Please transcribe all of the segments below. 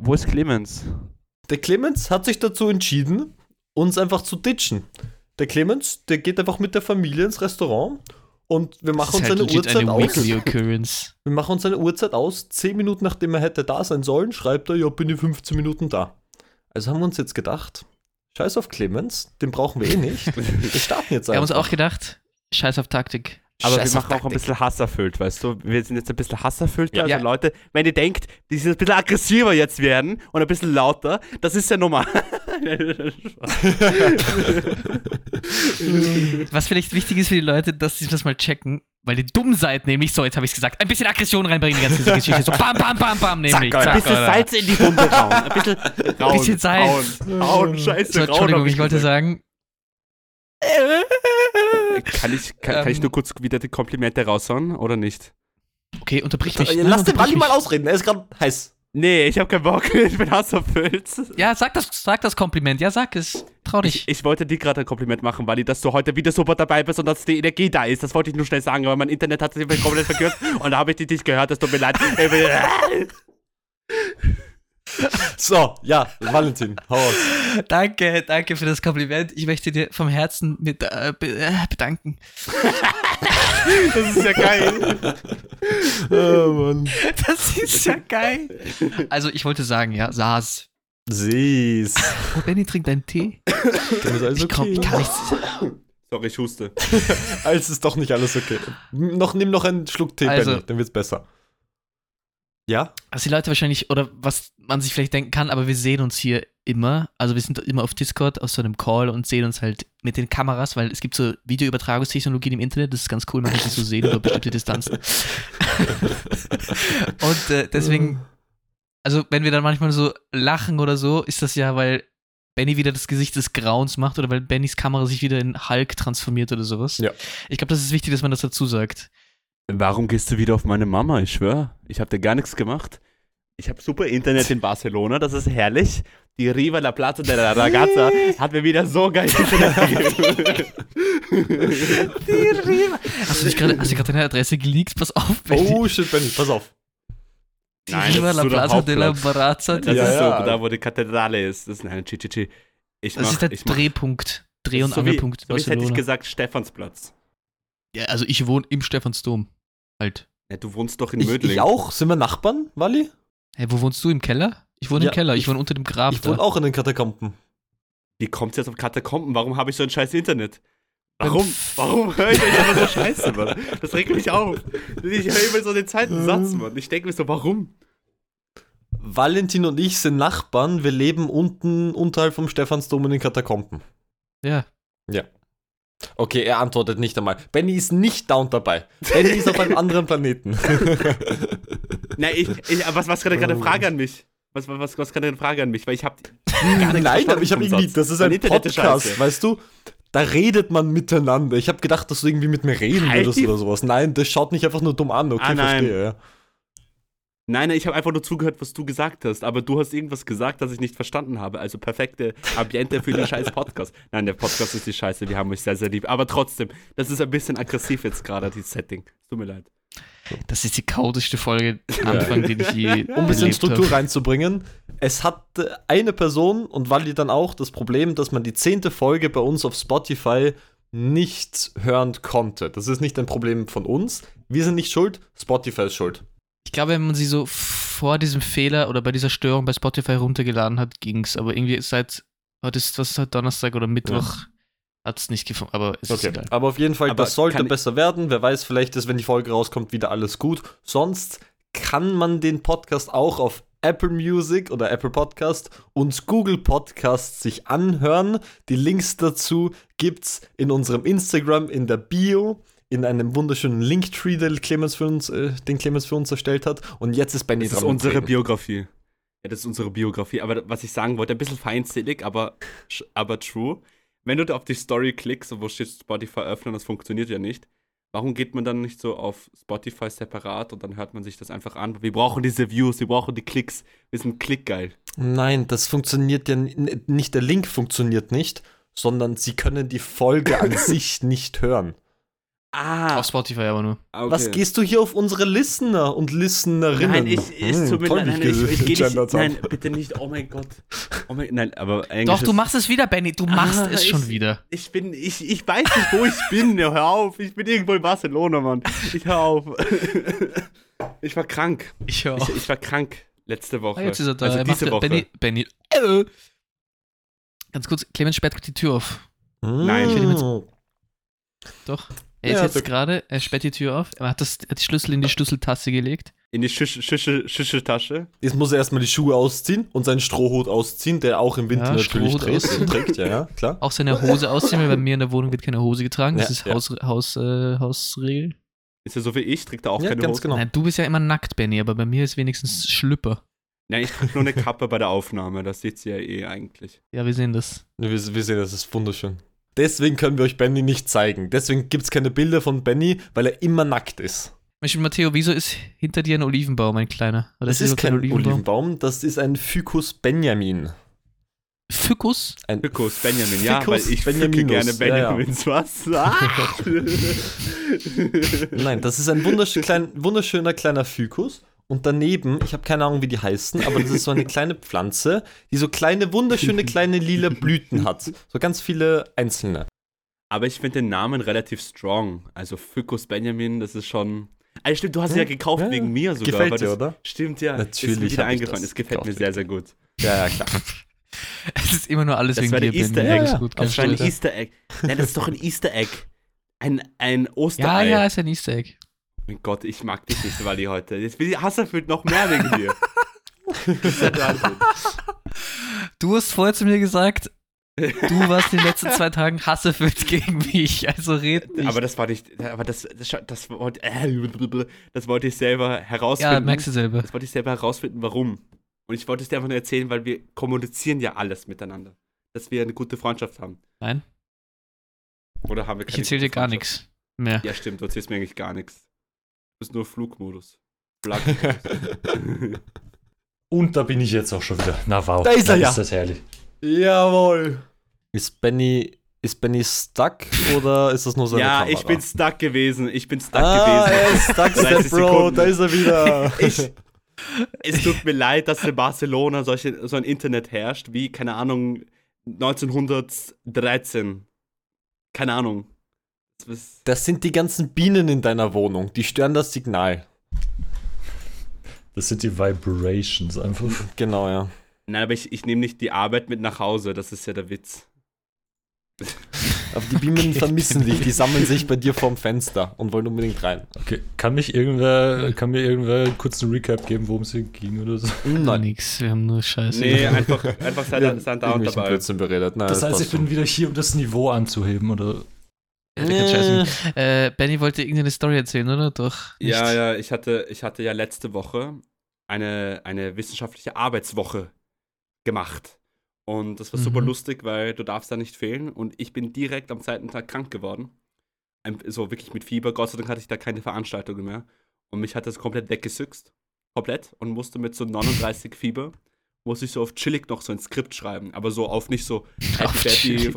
Wo ist Clemens? Der Clemens hat sich dazu entschieden, uns einfach zu ditchen. Der Clemens, der geht einfach mit der Familie ins Restaurant und wir machen uns halt eine Uhrzeit eine aus. Wir machen uns eine Uhrzeit aus. Zehn Minuten nachdem er hätte da sein sollen, schreibt er, ja, bin ich 15 Minuten da. Also haben wir uns jetzt gedacht, scheiß auf Clemens, den brauchen wir eh nicht. Wir starten jetzt Wir haben uns einfach. auch gedacht, scheiß auf Taktik. Aber Scheiß wir machen auch ein bisschen hasserfüllt, weißt du? Wir sind jetzt ein bisschen hasserfüllt. Ja. Also. Leute, wenn ihr denkt, die sind ein bisschen aggressiver jetzt werden und ein bisschen lauter, das ist ja normal. Was vielleicht wichtig ist für die Leute, dass sie das mal checken, weil ihr dumm seid, nämlich so, jetzt habe ich es gesagt, ein bisschen Aggression reinbringen, die ganze Geschichte. So bam, bam, bam, bam, nämlich. Zack, ein bisschen? Salz in die Wunde rauen. Ein bisschen rauen. Bisschen Salz. Rauen, rauen scheiße, So. Entschuldigung, hab ich wollte gesagt. sagen. Kann ich, kann, kann ich Ähm. nur kurz wieder die Komplimente raushauen oder nicht? Okay, unterbrich mich. Nein, Lass den Wally mal ausreden, er ist gerade heiß. Nee, ich habe keinen Bock. Ich bin hasserfüllt. Ja, sag das, sag das Kompliment. Ja, sag es. Trau dich. Ich, ich wollte dir gerade ein Kompliment machen, weil dass du heute wieder super dabei bist und dass die Energie da ist. Das wollte ich nur schnell sagen, aber mein Internet hat sich komplett verkürzt und da habe ich dich nicht gehört. Das tut mir leid. So, ja, Valentin, hau aus. Danke, danke für das Kompliment. Ich möchte dir vom Herzen mit, äh, be äh, bedanken. Das ist ja geil. Oh, Mann. Das ist ja geil. Also, ich wollte sagen, ja, saß. Süß. Oh, Benny trinkt einen Tee. Dann ist alles Ich, komm, okay. ich kann nichts. Sorry, ich huste. Als ist doch nicht alles okay. Noch, nimm noch einen Schluck Tee, Also- Benny, dann wird's besser. Ja? Was die Leute wahrscheinlich, oder was man sich vielleicht denken kann, aber wir sehen uns hier immer. Also wir sind immer auf Discord aus so einem Call und sehen uns halt mit den Kameras, weil es gibt so Videoübertragungstechnologien im Internet, das ist ganz cool, man kann sich so sehen über bestimmte Distanzen. und äh, deswegen, also wenn wir dann manchmal so lachen oder so, ist das ja, weil Benny wieder das Gesicht des Grauens macht oder weil Bennys Kamera sich wieder in Hulk transformiert oder sowas. Ja. Ich glaube, das ist wichtig, dass man das dazu sagt. Warum gehst du wieder auf meine Mama? Ich schwör, ich habe dir gar nichts gemacht. Ich habe super Internet in Barcelona, das ist herrlich. Die Riva La Plaza de la Ragazza hat mir wieder so geil Internet gegeben. Hast du dich gerade, hast du gerade deine Adresse geleakt? Pass auf, Benny. Oh shit, Benny, pass auf. Die Nein, Riva La Plaza de la. Barazza. Das Ja, ist ja. so, da wo die Kathedrale ist. Das ist ein Chichichi. Ich Das mach, ist der ich Drehpunkt. Dreh- und so wie, Angelpunkt so wie hätte ich Barcelona. gesagt, Stephansplatz. Ja, also ich wohne im Stephansdom. Halt. Ja, du wohnst doch in Ich, Mödling. ich auch? Sind wir Nachbarn, Wally? Hey, wo wohnst du? Im Keller? Ich wohne Ja, im Keller. Ich, ich- wohne unter dem Grab. Ich da. wohne auch in den Katakomben. Wie kommt's jetzt auf Katakomben? Warum habe ich so ein scheiß Internet? Warum? Warum höre ich euch immer so scheiße, Mann? Das regt mich auf. Ich höre immer so den zweiten Satz, Mann. Ich denke mir so, warum? Valentin und ich sind Nachbarn. Wir leben unten unterhalb vom Stephansdom in den Katakomben. Ja. Okay, er antwortet nicht einmal. Benny ist nicht down dabei. Benny ist auf einem anderen Planeten. Na, ich, ich, was, was gerade eine Frage an mich? Was, was, was, gerade eine Frage an mich? Weil ich habe Nein, aber ich habe irgendwie, das ist ein Internet Podcast, weißt du? Da redet man miteinander. Ich habe gedacht, dass du irgendwie mit mir reden würdest oder sowas. Nein, das schaut mich einfach nur dumm an. Okay, Ah, nein. verstehe. Ja. Nein, nein, ich habe einfach nur zugehört, was du gesagt hast. Aber du hast irgendwas gesagt, das ich nicht verstanden habe. Also perfekte Ambiente für den scheiß Podcast. Nein, der Podcast ist die Scheiße. Wir haben euch sehr, sehr lieb. Aber trotzdem, das ist ein bisschen aggressiv jetzt gerade, dieses Setting. Es Tut mir leid. Das ist die chaotischste Folge Anfang, den ich je Um ein bisschen Struktur habe. reinzubringen. Es hat äh, eine Person und Wally dann auch das Problem, dass man die zehnte Folge bei uns auf Spotify nicht hören konnte. Das ist nicht ein Problem von uns. Wir sind nicht schuld, Spotify ist schuld. Ich glaube, wenn man sie so vor diesem Fehler oder bei dieser Störung bei Spotify runtergeladen hat, ging's. Aber irgendwie seit, heute ist, was ist heute, Donnerstag oder Mittwoch, hat es nicht gefunden. Aber es ist Okay. egal. Aber auf jeden Fall, Aber das sollte besser werden. Wer weiß, vielleicht ist, wenn die Folge rauskommt, wieder alles gut. Sonst kann man den Podcast auch auf Apple Music oder Apple Podcast und Google Podcast sich anhören. Die Links dazu gibt's in unserem Instagram in der Bio. In einem wunderschönen Linktree, den Clemens für uns, äh, den Clemens für uns erstellt hat. Und jetzt ist Benny Das ist dran. mit unsere Reden. Biografie. Ja, das ist unsere Biografie. Aber was ich sagen wollte, ein bisschen feindselig, aber, aber true. Wenn du da auf die Story klickst wo steht Spotify öffnen, das funktioniert ja nicht. Warum geht man dann nicht so auf Spotify separat und dann hört man sich das einfach an? Wir brauchen diese Views, wir brauchen die Klicks. Wir sind klickgeil. Nein, das funktioniert ja nicht. Der Link funktioniert nicht, sondern sie können die Folge an sich nicht hören. Ah, Auf Spotify aber nur. okay. Was gehst du hier auf unsere Listener und Listenerinnen? Nein, ich, es Hm, tut mir toll, leid, nein, ich, ich, geh nicht, nein, bitte nicht, oh mein Gott. Oh mein, nein, aber eigentlich Doch, du machst es wieder, Benny. Du machst Ah, es schon ich- wieder. Ich bin, ich, ich weiß nicht, wo ich bin, hör auf, ich bin irgendwo in Barcelona, Mann. Ich hör auf. Ich war krank, Ich höre ich, ich war krank letzte Woche. Ah, jetzt ist er da. Also er diese Woche. Benny. Benny. Äh. Ganz kurz, Clemens sperrt die Tür auf. Nein. Ich will ihm jetzt- Hm. Doch. Er ist Ja, jetzt gerade, er sperrt die Tür auf. Er hat, das, er hat die Schlüssel in die Schlüsseltasse gelegt. In die Schüssel- Schüssel- Schüsseltasche. Jetzt muss er erstmal die Schuhe ausziehen und seinen Strohhut ausziehen, der auch im Winter Ja, natürlich Strohhut trägt, trägt. Ja, ja, klar. Auch seine Hose ausziehen, weil bei mir in der Wohnung wird keine Hose getragen. Das Ja, ist ja. Haus, Haus, äh, Hausregel. Ist er so wie ich, trägt er auch Ja, keine ganz Hose. genau. Nein, du bist ja immer nackt, Benny, aber bei mir ist wenigstens Schlüpper. Nein, ich trage nur eine Kappe bei der Aufnahme, das sieht sie ja eh eigentlich. Ja, wir sehen das. Wir, wir sehen, das ist wunderschön. Deswegen können wir euch Benny nicht zeigen. Deswegen gibt es keine Bilder von Benny, weil er immer nackt ist. Mensch, Matteo, wieso ist hinter dir ein Olivenbaum, ein kleiner? Oder Das ist überhaupt kein Olivenbaum, das ist ein Ficus Benjamin. Ficus? Ein Ficus, Benjamin, ja, Ficus weil ich ficke Benjaminus, gerne ja, ja. Benjamins, was? Ah! Nein, das ist ein wundersch klein, wunderschöner kleiner Ficus. Und daneben, ich habe keine Ahnung, wie die heißen, aber das ist so eine kleine Pflanze, die so kleine, wunderschöne kleine lila Blüten hat. So ganz viele einzelne. Aber ich finde den Namen relativ strong. Also Ficus Benjamin, das ist schon. Also stimmt, du hast ihn ja gekauft Ja, wegen mir sogar. Gefällt weil dir, das, oder? Stimmt, ja. Natürlich ist mir wieder eingefallen. das Es gefällt mir sehr, sehr gut. Ja, ja, klar. Es ist immer nur alles Das wegen war dir, Easter. Egg. Ja, gut, Das war ein. Easter Egg. Nein, das ist doch ein Easter Egg. Ein, ein Ja, Osterei. ja, ist ein Easter Egg. Mein Gott, ich mag dich nicht, Wally, heute. Jetzt will ich Hasserfüllt noch mehr wegen dir. Du hast vorher zu mir gesagt, du warst in den letzten zwei Tagen hasserfüllt gegen mich, also red nicht. Aber das war nicht. Aber das, das, das, wollte, äh, das wollte ich selber ja, herausfinden. merkst du selber. Das wollte ich selber herausfinden, warum. Und ich wollte es dir einfach nur erzählen, weil wir kommunizieren ja alles miteinander. Dass wir eine gute Freundschaft haben. Nein, Oder haben wir ich keine erzähl dir gute gar nichts mehr. Ja, stimmt, du erzählst mir eigentlich gar nichts. Du bist nur Flugmodus. Flugmodus. Und da bin ich jetzt auch schon wieder. Na wow. Da ist er ja. Ist das herrlich. Jawohl. Ist Benny, ist Benny stuck oder ist das nur seine ja, Kamera? ich bin stuck gewesen. Ich bin stuck ah, er gewesen. ist stuck, 30 Step Bro, da ist er wieder. Ich, es tut mir leid, dass in Barcelona solche, so ein Internet herrscht, wie, keine Ahnung, 1913. Keine Ahnung. Das sind die ganzen Bienen in deiner Wohnung, die stören das Signal. Das sind die Vibrations einfach. Genau, ja. Nein, aber ich, ich nehme nicht die Arbeit mit nach Hause, das ist ja der Witz. Aber die Bienen Okay, vermissen dich, die sammeln sich bei dir vorm Fenster und wollen unbedingt rein. Okay, kann mich irgendwer, kann mir irgendwer kurz einen Recap geben, worum es hier ging oder so? Gar nix, wir haben nur Scheiße. Nee, einfach, einfach sei, Wir da- haben sei da und irgendwelchen dabei. Blödsinn beredet. Nein, Das heißt, ich bin wieder hier, um das Niveau anzuheben, oder? Scheißen. Äh, Benny wollte irgendeine Story erzählen, oder? Doch. nicht. Ja, ja, ich hatte, ich hatte ja letzte Woche eine, eine wissenschaftliche Arbeitswoche gemacht. Und das war super Mhm. lustig, weil du darfst da nicht fehlen. Und ich bin direkt am zweiten Tag krank geworden. So wirklich mit Fieber. Gott sei Dank hatte ich da keine Veranstaltungen mehr. Und mich hat das komplett weggesüchst. Komplett. Und musste mit so 39 Fieber, musste ich so auf chillig noch so ein Skript schreiben. Aber so auf nicht so Auf happy,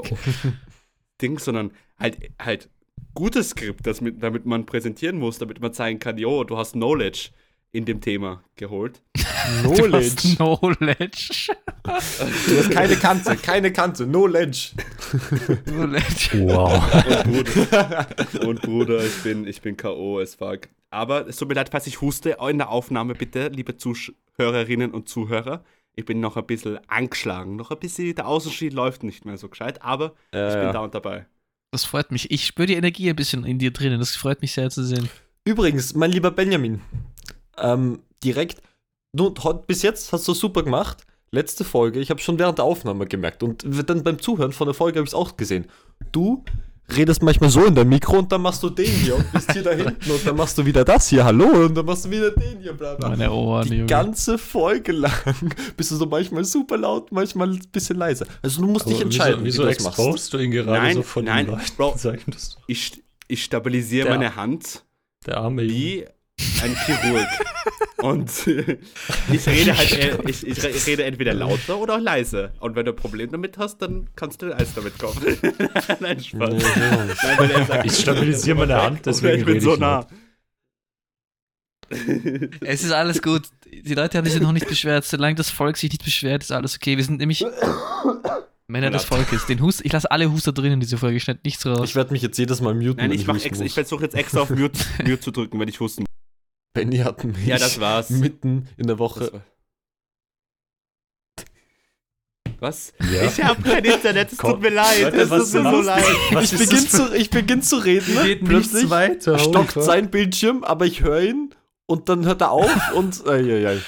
chillig. Ding, sondern halt, halt gutes Skript, das mit, damit man präsentieren muss, damit man zeigen kann, jo, du hast Knowledge in dem Thema geholt. Du hast Knowledge. Du hast keine Kante, keine Kante, no ledge. Knowledge. Wow. Und Bruder, und Bruder ich, bin, ich bin K.O. as fuck. Aber es tut mir leid, falls ich huste in der Aufnahme, bitte, liebe Zuhörerinnen und Zuhörer. Ich bin noch ein bisschen angeschlagen. Noch ein bisschen, der Außenschied läuft nicht mehr so gescheit, aber ich bin da Äh, und dabei. Das freut mich. Ich spüre die Energie ein bisschen in dir drinnen. Das freut mich sehr zu sehen. übrigens, mein lieber Benjamin, ähm, direkt, du, bis jetzt hast du super gemacht. Letzte Folge, ich habe schon während der Aufnahme gemerkt und dann beim Zuhören von der Folge habe ich es auch gesehen. Du redest manchmal so in der Mikro und dann machst du den hier und bist hier da hinten und dann machst du wieder das hier, hallo, und dann machst du wieder den hier, bla bla. Meine Ohren, Die Junge. ganze Folge lang bist du so manchmal super laut, manchmal ein bisschen leise. Also du musst dich Aber entscheiden, wieso, wie wieso du das du ihn gerade Nein, so von nein, den Leuten? Bro. Ich, ich stabilisiere Der- meine Hand der arme Junge. wie ein Chirurg. Und äh, ich rede halt, äh, ich, ich re- rede entweder lauter oder auch leise. Und wenn du ein Problem damit hast, dann kannst du Eis damit kaufen. Nein, Spaß. Nein, weil er sagt, Ich stabilisiere meine Hand, deswegen ich bin rede so ich nah. Es ist alles gut. Die Leute haben sich noch nicht beschwert. Solange das Volk sich nicht beschwert, ist alles okay. Wir sind nämlich Männer des Volkes. Den Hust, ich lasse alle Huster drin in diese Folge. Ich schneide nichts raus. Ich werde mich jetzt jedes Mal muten, Nein, ich, ich muss. versuche jetzt extra auf Mute, Mute zu drücken, wenn ich husten muss. Benny hat mich Ja, das war's. mitten in der Woche. Was? Ja. Ich habe kein Internet, es Komm. tut mir leid. Es tut mir so leid. Was Ich ist beginn, das für- zu, ich beginn zu reden, ne? Geht plötzlich weiter. holy stoppt fuck. sein Bildschirm, aber ich höre ihn und dann hört er auf und äh, ja, ja.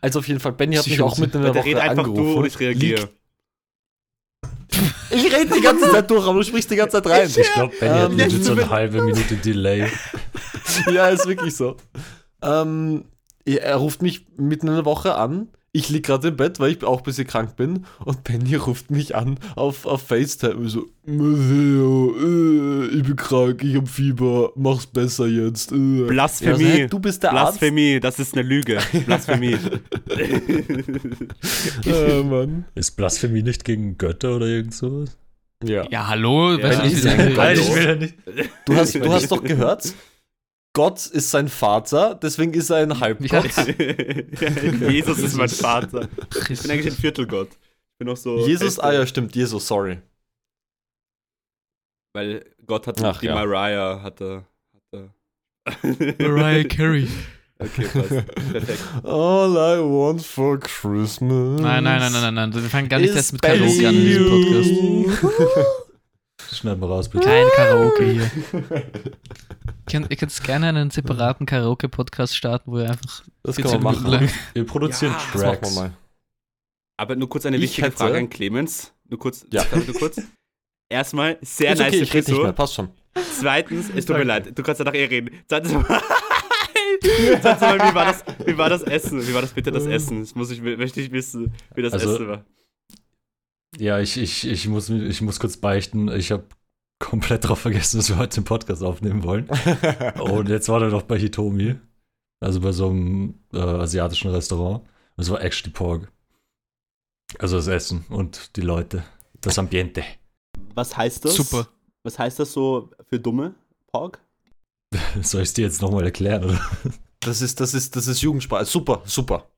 Also auf jeden Fall, Benny hat mich auch mitten in der Bitte Woche einfach angerufen. du und ich reagiere. Ich rede die ganze Zeit durch, aber du sprichst die ganze Zeit rein. Ich glaube, Benny hat Ähm, legit so eine halbe Minute Delay. ja, ist wirklich so. Ähm, er ruft mich mitten in der Woche an. Ich lieg gerade im Bett, weil ich auch ein bisschen krank bin. Und Benny ruft mich an auf, auf FaceTime. und So, Matteo, äh, ich bin krank, ich hab Fieber, mach's besser jetzt. Äh. Blasphemie. Ja, also, hey, du bist der Arzt. Blasphemie, das ist eine Lüge. Blasphemie. Äh, Mann. Ist Blasphemie nicht gegen Götter oder irgend sowas? Ja. ja, hallo? Ja, wie ist nicht. Du hast, du hast doch gehört, Gott ist sein Vater, deswegen ist er ein Halbgott. Jesus ist mein Vater. Ich bin eigentlich ein Viertelgott. Ich bin noch so. Jesus, Hälfte, ah ja, stimmt, Jesus, sorry. Weil Gott hat Ach, die ja. Mariah hatte. hatte. Mariah Carey. Okay, passt. Perfekt. All I want for Christmas. Nein, nein, nein, nein, nein, nein. Wir fangen gar nicht erst mit Karaoke an in diesem Podcast. Schneid mal raus, bitte. Kein Karaoke hier. Ihr könnt, gerne einen separaten Karaoke-Podcast starten, wo ihr einfach Das 14 kann man Minuten machen. lang. Wir produzieren Ja, Das machen Tracks. wir mal. Aber nur kurz eine Ich wichtige hätte- Frage an Clemens. Nur kurz. Ja. Nur kurz. Erstmal, sehr ist nice okay, ich rede nicht mehr, Frisur. passt schon. Zweitens, es tut mir leid, du kannst danach eh reden. Zweitens Zweitens mal wie, war das, wie war das Essen? Wie war das bitte das Essen? Das muss ich, möchte ich wissen, wie das Also- Essen war. Ja, ich, ich, ich, muss, ich muss kurz beichten. Ich habe komplett drauf vergessen, dass wir heute den Podcast aufnehmen wollen. Und jetzt war er doch bei Hitomi. Also bei so einem äh, asiatischen Restaurant. Und es war actually Pork. Also das Essen und die Leute. Das Ambiente. Was heißt das? Super. Was heißt das so für Dumme? Pork? Soll ich es dir jetzt nochmal erklären? Oder? Das ist, das ist, das ist Jugendsprache. Super, super.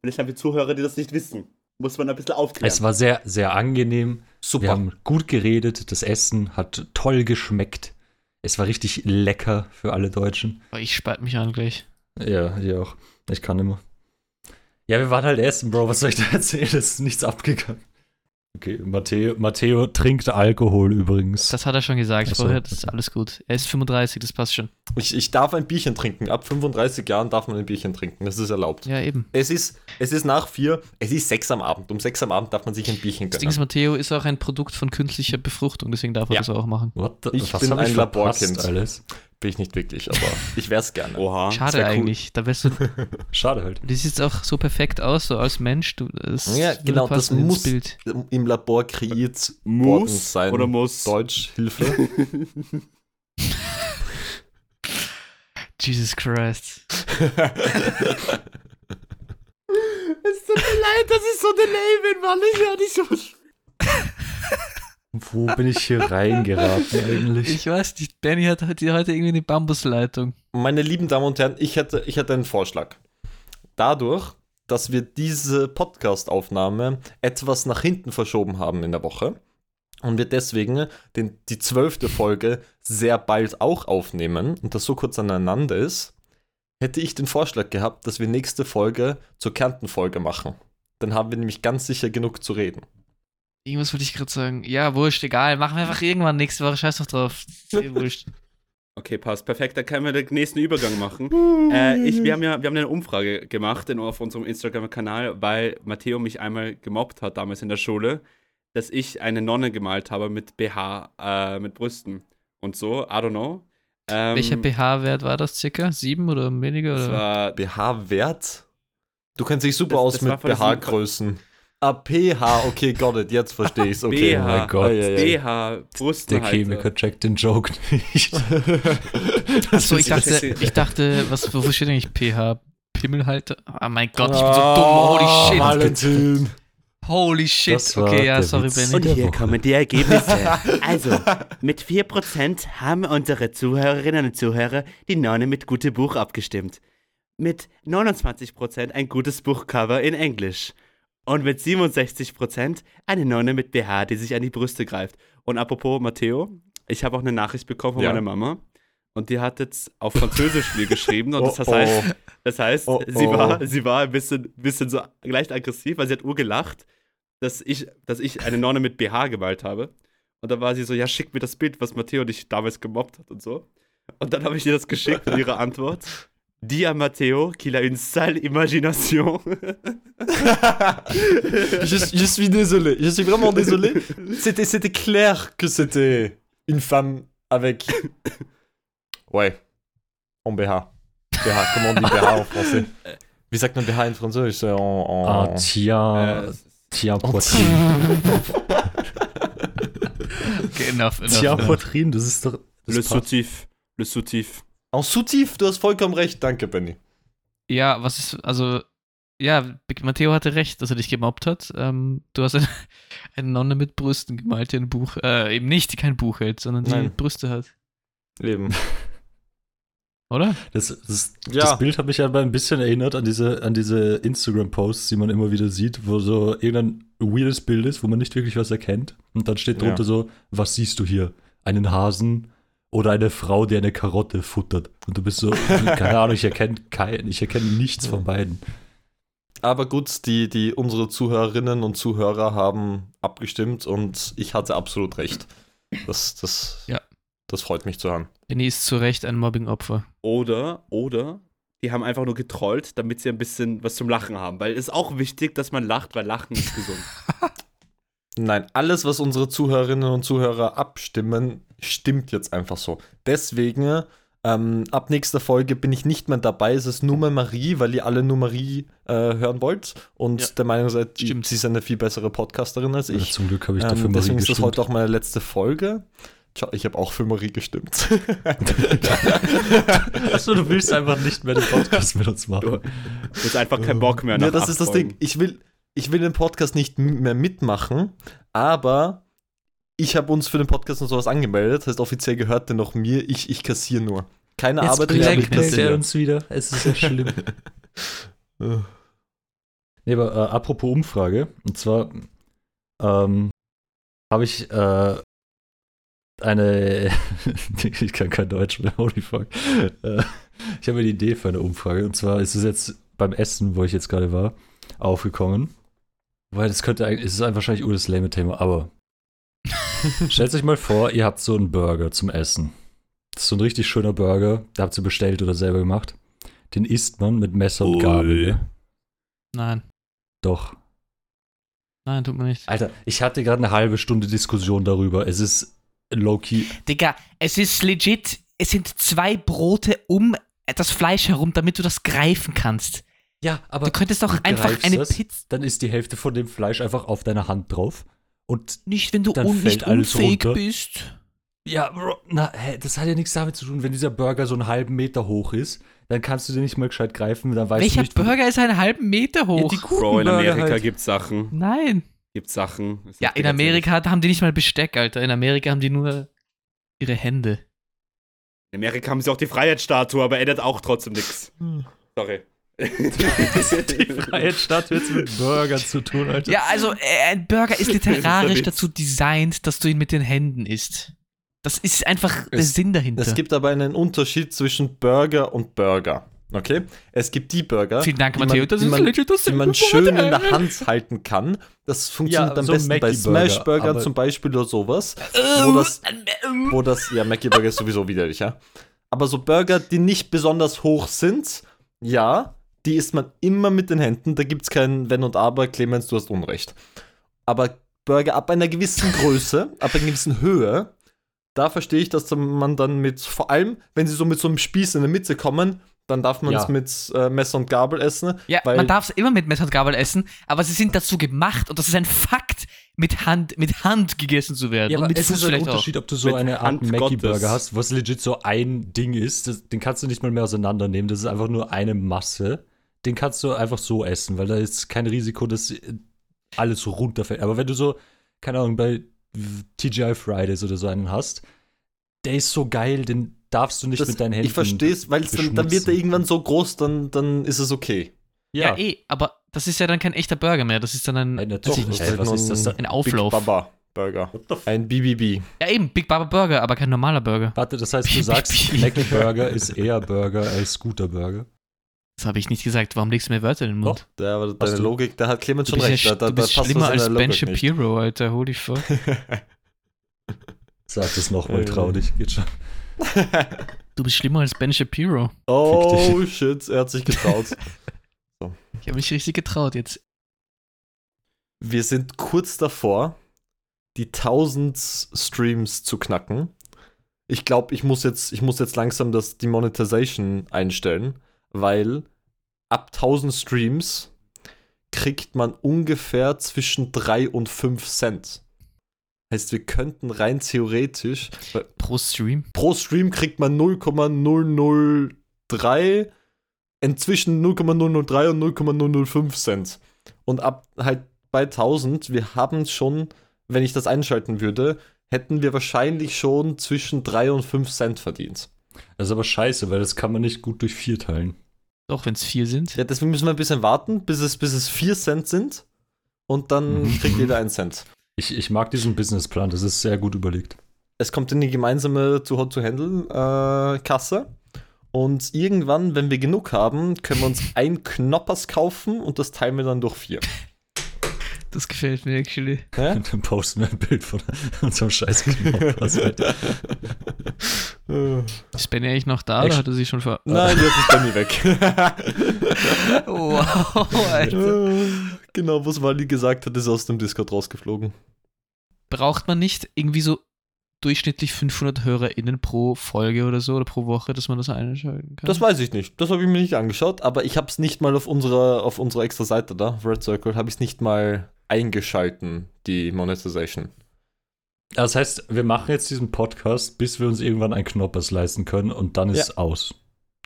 Vielleicht haben wir Zuhörer, die das nicht wissen. Muss man ein bisschen aufklären. Es war sehr, sehr angenehm. Super. Wir haben gut geredet. Das Essen hat toll geschmeckt. Es war richtig lecker für alle Deutschen. Oh, ich spalt mich an gleich. Ja, hier auch. Ich kann immer. Ja, wir waren halt essen, Bro. Was soll ich da erzählen? Es ist nichts abgegangen. Okay, Matteo, Matteo trinkt Alkohol übrigens. Das hat er schon gesagt so, vorher. Das ist alles gut. Er ist 35, das passt schon. Ich, ich darf ein Bierchen trinken. Ab 35 Jahren darf man ein Bierchen trinken. Das ist erlaubt. Ja, eben. Es ist, es ist nach vier, es ist sechs am Abend. Um sechs am Abend darf man sich ein Bierchen Das Ding ist, gönnen. Matteo ist auch ein Produkt von künstlicher Befruchtung, deswegen darf er Ja. das auch machen. What the, Ich was bin ein Laborkind. Alles? Bin ich nicht wirklich, aber ich wär's gerne. Oha. Schade wär cool. eigentlich. Da wärst du, Schade halt. du siehst auch so perfekt aus, so als Mensch. Du, das Ja, genau, das muss- Bild. Im Labor kreiert worden Muss sein. oder muss? Deutschhilfe. Jesus Christ. Es tut mir leid, dass ich so delay bin, Mann. Ich höre nicht so. Wo bin ich hier reingeraten eigentlich? Ich weiß nicht, Benny hat heute heute irgendwie eine Bambusleitung. Meine lieben Damen und Herren, ich hätte, ich hätte einen Vorschlag. Dadurch, dass wir diese Podcast-Aufnahme etwas nach hinten verschoben haben in der Woche und wir deswegen den, die zwölfte Folge sehr bald auch aufnehmen und das so kurz aneinander ist, hätte ich den Vorschlag gehabt, dass wir nächste Folge zur Kärnten-Folge machen. Dann haben wir nämlich ganz sicher genug zu reden. Irgendwas wollte ich gerade sagen. Ja, wurscht, egal. Machen wir einfach irgendwann nächste Woche. Scheiß doch drauf. Eh, wurscht. Okay, passt. Perfekt, dann können wir den nächsten Übergang machen. Äh, ich, wir, haben ja, wir haben eine Umfrage gemacht in, auf unserem Instagram-Kanal, weil Matteo mich einmal gemobbt hat damals in der Schule, dass ich eine Nonne gemalt habe mit BH, äh, mit Brüsten und so. I don't know. Ähm, Welcher pH-Wert war das circa? Sieben oder weniger? Das Oder? war, BH-Wert? Du kennst dich super Das- aus das mit BH-Größen. Ah, PH, okay, got it, jetzt verstehe ich's, okay. BH. Oh mein Gott. BH, Der Brusthalter. Chemiker checkt den Joke nicht. Achso, ich dachte, ich dachte, was, wo steht eigentlich PH? Pimmelhalter? Ah, mein Gott, ich bin Ah, so dumm. Holy shit. Valentin. Holy shit. Okay, ja, sorry, Witz. Benny. Und hier Woche. kommen die Ergebnisse. Also, mit 4% haben unsere Zuhörerinnen und Zuhörer die Nonne mit gute Buch abgestimmt. Mit 29% ein gutes Buchcover in Englisch. Und mit 67% eine Nonne mit BH, die sich an die Brüste greift. Und apropos Matteo, ich habe auch eine Nachricht bekommen von Ja. meiner Mama. Und die hat jetzt auf Französisch mir geschrieben. Und Oh, das heißt, oh. das heißt, Oh, sie, oh. war, sie war ein bisschen, bisschen so leicht aggressiv, weil sie hat urgelacht, dass ich, dass ich eine Nonne mit BH gemalt habe. Und dann war sie so, ja, schick mir das Bild, was Matteo dich damals gemobbt hat und so. Und dann habe ich ihr das geschickt und ihre Antwort. Dis à Matteo qu'il a une sale imagination. je, je suis désolé, je suis vraiment désolé. C'était, c'était clair que c'était une femme avec. Ouais, en BH. BH, comment on dit BH en français? Wie sagt man BH in Französisch? C'est En, en... Ah, Äh, tja, en- Poitrine. Okay, enough, enough. Enough. Poitrine, das ist doch. Das le passt. soutif. Le soutif. En soutif, du hast vollkommen recht, danke, Benny. Ja, was ist, also, ja, Matteo hatte recht, dass er dich gemobbt hat. Ähm, du hast eine, eine Nonne mit Brüsten gemalt, die ein Buch, äh, eben nicht, die kein Buch hält, sondern die Nein. Brüste hat. Leben. Oder? Das, das, Ja. das Bild hat mich aber ein bisschen erinnert an diese, an diese Instagram-Posts, die man immer wieder sieht, wo so irgendein weirdes Bild ist, wo man nicht wirklich was erkennt. Und dann steht drunter Ja. so, was siehst du hier? Einen Hasen oder eine Frau, die eine Karotte futtert? Und du bist so, keine Ahnung, ich erkenne kein, ich erkenne nichts von beiden. Aber gut, die, die, unsere Zuhörerinnen und Zuhörer haben abgestimmt und ich hatte absolut recht. Das, das, Ja. das freut mich zu hören. Benny ist zu Recht ein Mobbing-Opfer. Oder, oder, die haben einfach nur getrollt, damit sie ein bisschen was zum Lachen haben. Weil es ist auch wichtig, dass man lacht, weil Lachen ist gesund. Nein, alles, was unsere Zuhörerinnen und Zuhörer abstimmen, stimmt jetzt einfach so. Deswegen, ähm, ab nächster Folge bin ich nicht mehr dabei. Es ist nur mehr Marie, weil ihr alle nur Marie äh, hören wollt und Ja. der Meinung seid, Stimmt. sie ist eine viel bessere Podcasterin als Ja, ich. zum Glück habe ich dafür Ähm, Marie deswegen ist das gestimmt. heute auch meine letzte Folge. Tja, ich habe auch für Marie gestimmt. Achso, du willst einfach nicht mehr den Podcast mit uns machen. Du hast einfach keinen Bock mehr. Ja, das ist das Folgen. Ding. Ich will, ich will den Podcast nicht mehr mitmachen, aber ich habe uns für den Podcast und sowas angemeldet. Das heißt, offiziell gehört der noch mir. Ich, ich kassiere nur. Keine Jetzt Arbeit mehr, Knete. er kassiere. uns wieder. Es ist ja schlimm. Nee, aber äh, apropos Umfrage, und zwar ähm, habe ich äh, eine, ich kann kein Deutsch mehr, holy fuck. Äh, ich habe eine Idee für eine Umfrage, und zwar ist es jetzt beim Essen, wo ich jetzt gerade war, aufgekommen. Weil das könnte eigentlich, es ist einfach wahrscheinlich ur das lame Thema, aber stellt euch mal vor, ihr habt so einen Burger zum Essen. Das ist so ein richtig schöner Burger, da habt ihr bestellt oder selber gemacht. Den isst man mit Messer und. Gabel. ne? Nein, Doch. nein, tut mir nicht. Alter, ich hatte gerade eine halbe Stunde Diskussion darüber. Es ist low-key. Digga, es ist legit, es sind zwei Brote um das Fleisch herum, damit du das greifen kannst. Ja, aber Du könntest doch einfach eine Pizza. Dann ist die Hälfte von dem Fleisch einfach auf deiner Hand drauf. Und Nicht, wenn du un nicht unfähig runter. bist. ja, Bro, na, hä, das hat ja nichts damit zu tun, wenn dieser Burger so einen halben Meter hoch ist, dann kannst du den nicht mal gescheit greifen, dann weißt Welcher du nicht, Burger ist einen halben Meter Ja, hoch? die guten Bro, in Amerika halt. gibt's Sachen. Nein. Gibt's Sachen. Ja, in Amerika hat- haben die nicht mal Besteck, Alter. In Amerika haben die nur ihre Hände. In Amerika haben sie auch die Freiheitsstatue, aber ändert auch trotzdem nichts. Sorry. die Freiheitsstatue jetzt mit Burgern zu tun, Alter. Ja, also äh, ein Burger ist literarisch dazu designt, dass du ihn mit den Händen isst. Das ist einfach der Es- Sinn dahinter. Es gibt aber einen Unterschied zwischen Burger und Burger. Okay? Es gibt die Burger, Vielen Dank, die Matteo. man, Das die ist man, legit das die man schön in der Hand halten kann. Das funktioniert Ja, am so besten bei Mackie-Burger, Smash Burger zum Beispiel oder sowas. Wo das, wo das, ja, Mackie Burger ist sowieso widerlich, ja. Aber so Burger, die nicht besonders hoch sind, ja, die isst man immer mit den Händen. Da gibt es kein Wenn und Aber. Clemens, du hast Unrecht. Aber Burger ab einer gewissen Größe, ab einer gewissen Höhe, da verstehe ich, dass man dann mit, vor allem, wenn sie so mit so einem Spieß in der Mitte kommen, dann darf man es Ja. mit äh, Messer und Gabel essen. Ja, weil man darf es immer mit Messer und Gabel essen, aber sie sind dazu gemacht und das ist ein Fakt, mit Hand, mit Hand gegessen zu werden. Ja, und aber mit es Fuß ist ein vielleicht auch. Unterschied, ob du so Mit eine Art Mackie-Burger hast, was legit so ein Ding ist. Das, den kannst du nicht mal mehr auseinandernehmen. Das ist einfach nur eine Masse. Den kannst du einfach so essen, weil da ist kein Risiko, dass alles so runterfällt. Aber wenn du so, keine Ahnung, bei TGI Fridays oder so einen hast, der ist so geil, den darfst du nicht das, mit deinen Händen. ich verstehe es, weil dann, dann wird er irgendwann so groß, dann, dann ist es okay. Ja. eh, aber das ist ja dann kein echter Burger mehr, das ist dann ein, natürlich ich nicht. Ey, was ist das da? ein Auflauf. Big Baba Burger. Ein BBB. Ja eben, Big Baba Burger, aber kein normaler Burger. Warte, das heißt, du sagst, Mackie Burger ist eher Burger als guter Burger. Das habe ich nicht gesagt, warum legst du mir Wörter in den Mund? Doch. Da, aber deine du- Logik, da hat Clemens schon recht. ja, da, da, du bist da schlimmer als Ben. Shapiro, Alter, holy fuck. Sag das nochmal, Äh. trau dich, geht schon. Du bist schlimmer als Ben Shapiro. Oh shit, er hat sich getraut. Ich habe mich richtig getraut jetzt. Wir sind kurz davor, die 1000 Streams zu knacken. Ich glaube, ich muss jetzt, ich muss jetzt langsam das, die Monetization einstellen, weil ab 1000 Streams kriegt man ungefähr zwischen 3 und 5 Cent. Heißt, wir könnten rein theoretisch, weil Pro Stream. pro Stream kriegt man 0,003, inzwischen 0,003 und 0,005 Cent. Und ab halt bei 1000, wir haben schon, wenn ich das einschalten würde, hätten wir wahrscheinlich schon zwischen 3 und 5 Cent verdient. Das ist aber scheiße, weil das kann man nicht gut durch vier teilen. Doch, wenn es vier sind. Ja, deswegen müssen wir ein bisschen warten, bis es, bis es 4 Cent sind. Und dann Mhm. kriegt jeder einen Cent. Ich, ich mag diesen Businessplan, das ist sehr gut überlegt. es kommt in die gemeinsame zu Hot to Handle äh, Kasse. Und irgendwann, wenn wir genug haben, können wir uns ein Knoppers kaufen und das teilen wir dann durch vier. Das gefällt mir actually. Hä? Und dann posten wir ein Bild von unserem scheiß. Ist Benny eigentlich noch da oder hat er sich schon ver. Nein, jetzt ist Benny weg. wow, Alter. genau, was Wally gesagt hat, ist aus dem Discord rausgeflogen. Braucht man nicht irgendwie so durchschnittlich 500 HörerInnen pro Folge oder so oder pro Woche, dass man das einschalten kann? Das weiß ich nicht. Das habe ich mir nicht angeschaut, aber ich habe es nicht mal auf unserer, auf unserer extra Seite da, auf Red Circle, habe ich es nicht mal eingeschalten, die Monetization. Das heißt, wir machen jetzt diesen Podcast, bis wir uns irgendwann ein Knoppers leisten können und dann ist aus.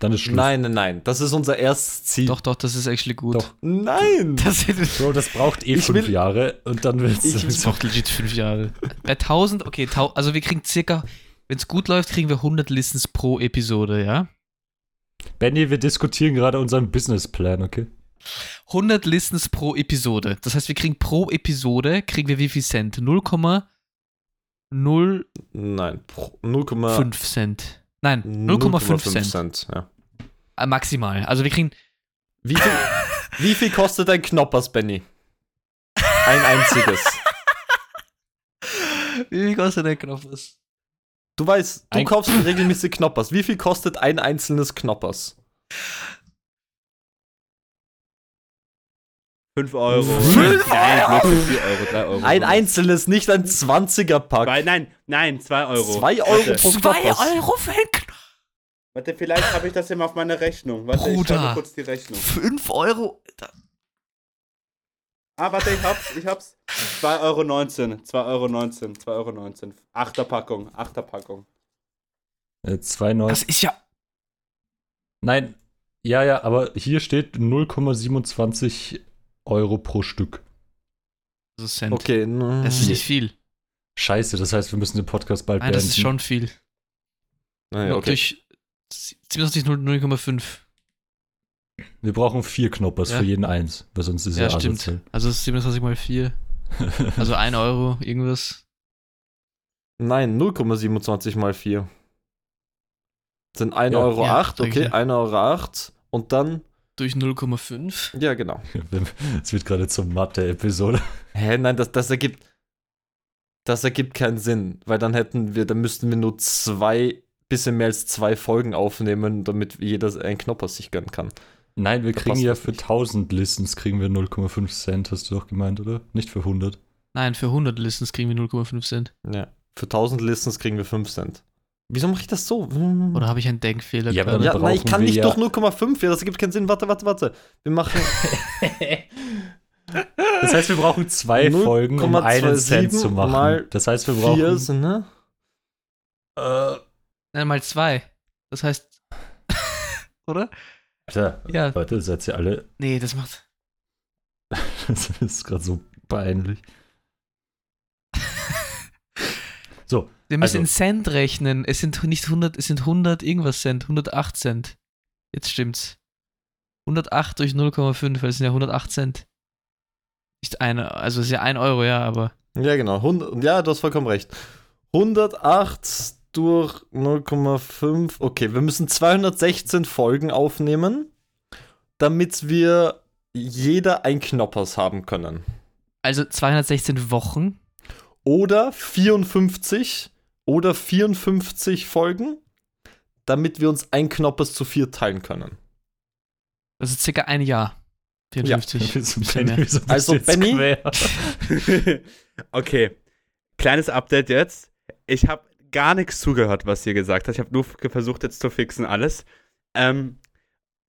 Dann ist Schluss. Nein, nein, nein. Das ist unser erstes Ziel. Doch, doch, das ist actually gut. Doch. Nein! Das, ist, Bro, das braucht eh Ich fünf will- Jahre und dann wird's. Ich- das braucht legit fünf Jahre. Bei 1000, okay, also wir kriegen circa, wenn es gut läuft, kriegen wir 100 Listens pro Episode, ja? Benny, wir diskutieren gerade unseren Businessplan, okay? 100 Listens pro Episode. Das heißt, wir kriegen pro Episode, kriegen wir wie viel Cent? 0,05 Nein, pro- 0,5 Cent. Nein, 0,5 Cent. Ja. Äh, maximal. Also wir kriegen Wie, viel, wie viel kostet ein Knoppers, Benny? Ein einziges. Wie viel kostet der Knoppers? Du weißt, du Ein- kaufst regelmäßig Knoppers. Wie viel kostet ein einzelnes Knoppers? 5 Euro. Fünf Nein, Blödsinn, 4 Euro, 3 Euro. Ein einzelnes, nicht ein 20er-Pack. Zwei, nein, nein, 2 Euro. 2 Euro pro Knoppers. Euro für ein warte vielleicht habe ich das immer auf meiner Rechnung. Warte, ich Bruder. schau mal kurz die Rechnung. 5 Euro? Da- Ah, warte, ich hab's, ich hab's. 2,19 Euro. 2,19 Euro. 2,19 Euro. Achter Packung, achter Packung. Äh, 2,9. Das ist ja. Nein, ja, ja, aber hier steht 0,27 Euro pro Stück. Das ist Cent. Okay, n- Das ist nicht viel. Scheiße, das heißt, wir müssen den Podcast bald Nein, das beenden. ist schon viel. Naja, okay. Durch 27 0,5. Wir brauchen vier Knoppers Ja. für jeden eins, weil sonst ist Ja, er stimmt. asozial. Also 27 mal 4. Also 1 Euro, irgendwas. Nein, 0,27 mal 4. Sind 1,08 Ja, Euro, ja, acht, sag ich okay, ja. 1,08 Euro. acht Und dann, Durch 0,5. ja, genau. Es wird gerade zur Mathe-Episode. Hä, nein, das, das ergibt. Das ergibt keinen Sinn, weil dann hätten wir, dann müssten wir nur zwei, bisschen mehr als zwei Folgen aufnehmen, damit jeder einen Knoppers sich gönnen kann. Nein, wir Da kriegen ja für nicht. 1000 Listens kriegen wir 0,5 Cent, hast du doch gemeint, oder? Nicht für 100. Nein, für 100 Listens kriegen wir 0,5 Cent. Ja. Für 1000 Listens kriegen wir 5 Cent. Wieso mache ich das so? Oder habe ich einen Denkfehler? Ja, aber ja, nein, ich kann nicht ja- durch 0,5. Ja, das ergibt keinen Sinn. Warte, warte, warte. Wir machen Das heißt, wir brauchen zwei 0,27 Folgen, um einen Cent zu machen. mal das heißt, wir brauchen. 4, sind, ne? äh, Nein, mal zwei. Das heißt. Oder? Alter, Ja. Leute, seid ihr alle. Nee, das macht. Das ist gerade so peinlich. So, Wir müssen Also- in Cent rechnen. Es sind nicht 100, es sind 100 irgendwas Cent. 108 Cent. Jetzt stimmt's. 108 durch 0,5, weil es sind ja 108 Cent. Nicht eine, also es ist ja 1 Euro, ja, aber. Ja, genau. 100, ja, du hast vollkommen recht. 108 durch 0,5. Okay, wir müssen 216 Folgen aufnehmen, damit wir jeder ein Knoppers haben können. Also 216 Wochen. Oder 54 oder 54 Folgen, damit wir uns ein Knoppers zu vier teilen können. Das ist circa ein Jahr. 54. wieso, bisschen mehr. Benny, bist Also, Benny- okay. Kleines Update jetzt. Ich habe gar nichts zugehört, was ihr gesagt habt. Ich habe nur versucht jetzt zu fixen alles. Ähm,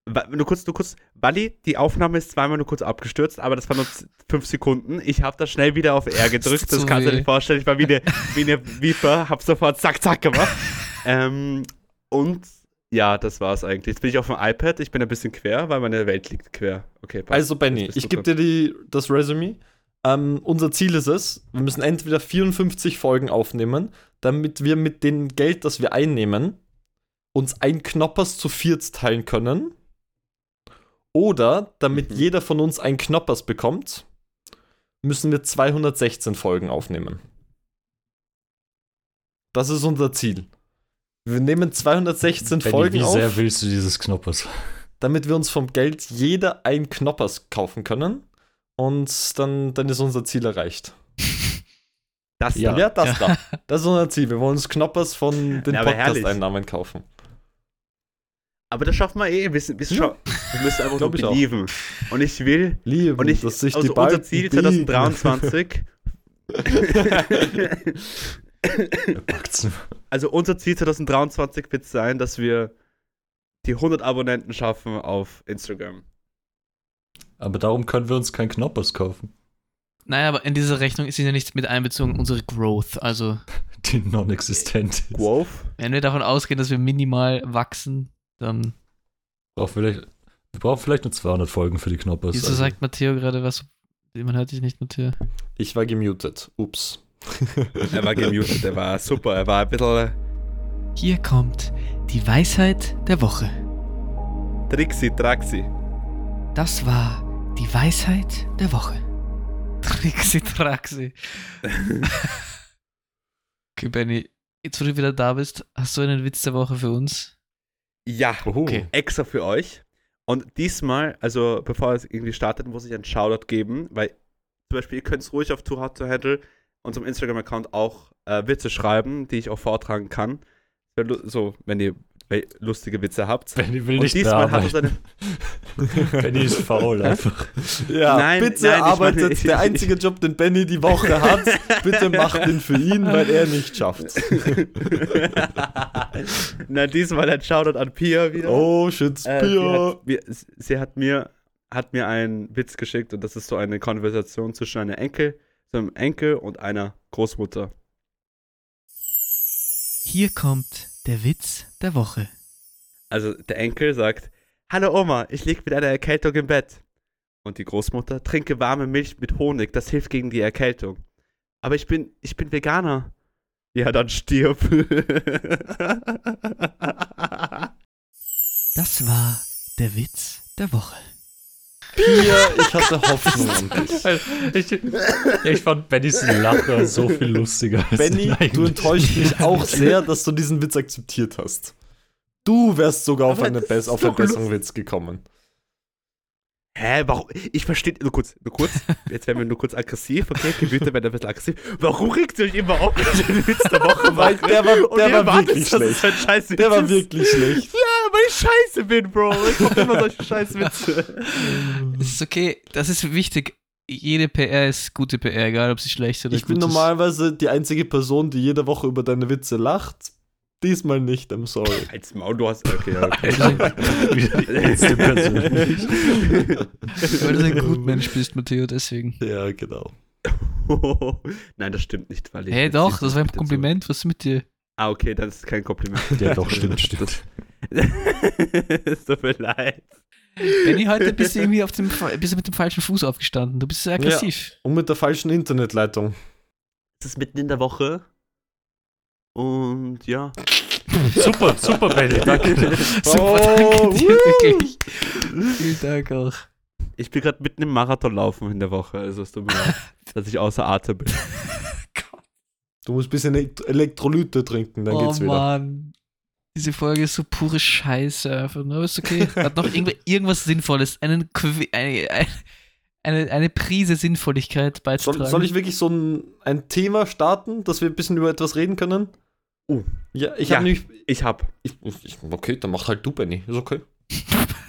nur kurz, nur kurz. Bali, die Aufnahme ist zweimal nur kurz abgestürzt, aber das waren nur fünf Sekunden. Ich habe da schnell wieder auf R gedrückt. Das kannst du dir nicht vorstellen. Ich war wie eine, wie eine Viper, hab sofort zack, zack gemacht. ähm, und ja, das war's eigentlich. Jetzt bin ich auf dem iPad. Ich bin ein bisschen quer, weil meine Welt liegt quer. Okay, passt. Also, Benny, ich gebe dir die, das Resümee. Ähm, unser Ziel ist es, wir müssen entweder 54 Folgen aufnehmen, damit wir mit dem Geld, das wir einnehmen, uns ein Knoppers zu viert teilen können. Oder damit Mhm. jeder von uns ein Knoppers bekommt, müssen wir 216 Folgen aufnehmen. Das ist unser Ziel. Wir nehmen 216 Benny, Folgen wie auf sehr willst du dieses Knoppers? damit wir uns vom Geld jeder ein Knoppers kaufen können. Und dann, dann ist unser Ziel erreicht. das Ja. da. Ja, das da. Das ist unser Ziel. Wir wollen uns Knoppers von den Ja. Podcast-Einnahmen kaufen. Aber das schaffen wir eh. Wir, sind, wir, Ja. schon, wir müssen einfach nur auch. belieben. Und ich will, Lieben, und ich, dass sich also die unser Ziel biegen. 2023, Er packt's. also unser Ziel 2023 wird sein, dass wir die 100 Abonnenten schaffen auf Instagram. Aber darum können wir uns kein Knoppers kaufen. Naja, aber in dieser Rechnung ist ja nicht mit einbezogen unsere Growth. Also, Die non-existent ist. Wow. wenn wir davon ausgehen, dass wir minimal wachsen, dann. Braucht vielleicht, wir brauchen vielleicht nur 200 Folgen für die Knoppers. Wieso also. sagt Matteo gerade was? Man hört dich nicht, Matteo. Ich war gemutet. Ups. Er war gemutet, er war super, er war ein bisschen Hier kommt die Weisheit der Woche. Trixi, Traxi. Das war die Weisheit der Woche. Trixi Traxi. okay, Benny, jetzt wo du wieder da bist, hast du einen Witz der Woche für uns? Ja. Okay. extra für euch. Und diesmal, also bevor es irgendwie startet, muss ich einen Shoutout geben, weil zum Beispiel, ihr könnt es ruhig auf Too Hot to Handle, unserem Instagram-Account, auch äh, Witze schreiben, die ich auch vortragen kann. So, wenn ihr lustige Witze habt. Benny will Und nicht diesmal hat uns bearbeiten. eine. Benny ist faul einfach. Ja, Nein, bitte nein, arbeitet meine, ich- der einzige Job, den Benny die Woche hat. bitte macht ihn für ihn, weil er nicht schafft. Na, diesmal ein Shoutout an Pia wieder. Oh, shit, Äh, sie, Pia. hat, mir- sie hat mir hat mir einen Witz geschickt und das ist so eine Konversation zwischen einer Enkel, so einem Enkel und einer Großmutter. Hier kommt der Witz der Woche. Also der Enkel sagt, Hallo Oma, ich lieg mit einer Erkältung im Bett. Und die Großmutter, trinke warme Milch mit Honig, das hilft gegen die Erkältung. Aber ich bin, ich bin Veganer. Ja, dann stirb. Das war der Witz der Woche. Pia, ich hatte Hoffnung an dich. Ich, ich fand Bennys Lacher so viel lustiger als Benny, du enttäuscht mich auch sehr, dass du diesen Witz akzeptiert hast. Du wärst sogar auf, eine Bess auf einen besseren. Witz gekommen. Hä, warum? Ich verstehe, nur kurz, nur kurz. Jetzt werden wir nur kurz aggressiv, okay? Gemüter werden ein bisschen aggressiv. Warum regt ihr euch immer auf, wenn ich den Witz der Woche Weil mache? der war- der war wirklich schlecht. Der war wirklich schlecht. Ja, weil ich scheiße bin, Bro. Ich mach immer solche Scheißwitze. Es ist okay, das ist wichtig. Jede PR ist gute PR, egal ob sie schlecht oder Ich gut bin ist. normalerweise die einzige Person, die jede Woche über deine Witze lacht. Diesmal nicht, I'm sorry. Als Maul, du hast. Okay, ja, okay. Wieder die letzte persönlich. Weil du ein Gutmensch bist, Matteo, deswegen. Ja, genau. Nein, das stimmt nicht, weil ich. Hey, doch, das war ein Kompliment. Was ist mit dir? Ah, okay, das ist kein Kompliment. Ja, doch, stimmt, stimmt. Es tut mir leid. Benny, heute bist du irgendwie auf dem, bist du mit dem falschen Fuß aufgestanden. Du bist sehr aggressiv. Und mit der falschen Internetleitung. Es ist mitten in der Woche. Und ja. Super, super, Benny, danke. Super, danke dir, wirklich. Vielen Dank auch. Ich bin gerade mitten im Marathonlaufen in der Woche, also es tut mir leid, dass ich außer Atem bin. Du musst ein bisschen Elekt- Elektrolyte trinken, dann oh geht's wieder. Mann. Diese Folge ist so pure Scheiße einfach. Ne? Ist okay. Hat noch irgendw irgendwas Sinnvolles. Einen, eine, eine, eine Prise Sinnvolligkeit beizutragen. Soll, soll ich wirklich so ein, ein Thema starten, dass wir ein bisschen über etwas reden können? Oh. Ja, ich Ja. habe nämlich. Ich hab. Ich, ich, okay, dann mach halt du, Benny. Ist okay.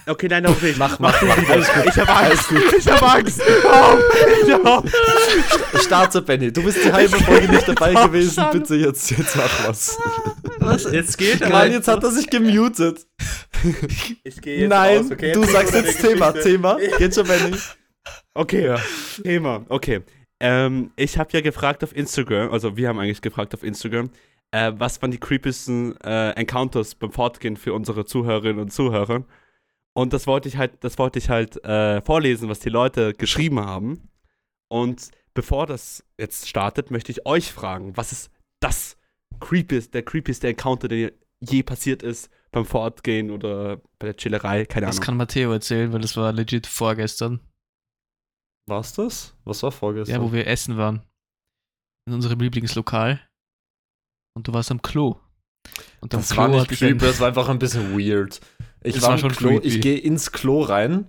Okay, nein, auch nicht. Mach, mach, mach. Alles gut. Ich hab Angst. Ich hab Angst. Oh, ich hab Starte, Benny. Du bist die halbe Folge nicht dabei gewesen. Bitte jetzt, jetzt mach was. Was? Jetzt geht Mann, jetzt hat er sich gemutet. Ich gehe jetzt Nein, raus, okay? du Jetzt sagst jetzt Thema. Geschichte. Thema. Geht schon, Benny. Okay, Thema. Okay. Ähm, ich habe ja gefragt auf Instagram, also wir haben eigentlich gefragt auf Instagram, äh, was waren die creepiesten äh, Encounters beim Fortgehen für unsere Zuhörerinnen und Zuhörer. Und das wollte ich halt, das wollte ich halt äh, vorlesen, was die Leute geschrieben haben. Und bevor das jetzt startet, möchte ich euch fragen, was ist das creepiest, der creepieste Encounter, der je passiert ist beim Fortgehen oder bei der Chillerei, keine Das Ahnung. kann Matteo erzählen, weil das war legit vorgestern. War's das? Was war vorgestern? Ja, wo wir essen waren. In unserem Lieblingslokal. Und du warst am Klo. Und am das Klo war nicht creepy, das war einfach ein bisschen weird. Ich Es war, war im schon Klo, creepy. ich gehe ins Klo rein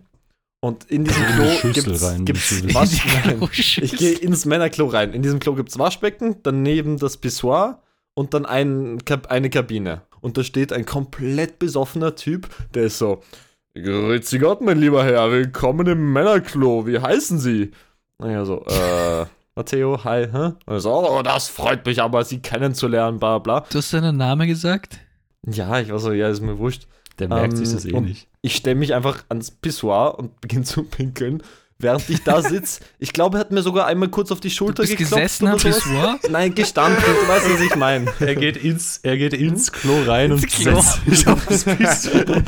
und in diesem In Klo Schüssel gibt's, rein, gibt's willst du was? In die Nein. Kloschüssel. Ich gehe ins Männerklo rein. In diesem Klo gibt's Waschbecken, daneben das Pissoir und dann ein, eine Kabine. Und da steht ein komplett besoffener Typ, der ist so, Grüezi Gott, mein lieber Herr, willkommen im Männerklo, wie heißen Sie? Naja, so, äh, Matteo, hi, hä? Und er so, oh, das freut mich aber, Sie kennenzulernen, bla bla. Du hast deinen Namen gesagt? Ja, ich war so, ja, ist mir wurscht. Der merkt Ähm, sich das eh nicht. Ich stelle mich einfach ans Pissoir und beginne zu pinkeln, während ich da sitze. Ich glaube, er hat mir sogar einmal kurz auf die Du Schulter bist geklopft gesessen am. Pissoir? Nein, gestanden, du weißt, was ich meine. Er geht ins, er geht ins Klo rein und setzt sich auf das Pissoir.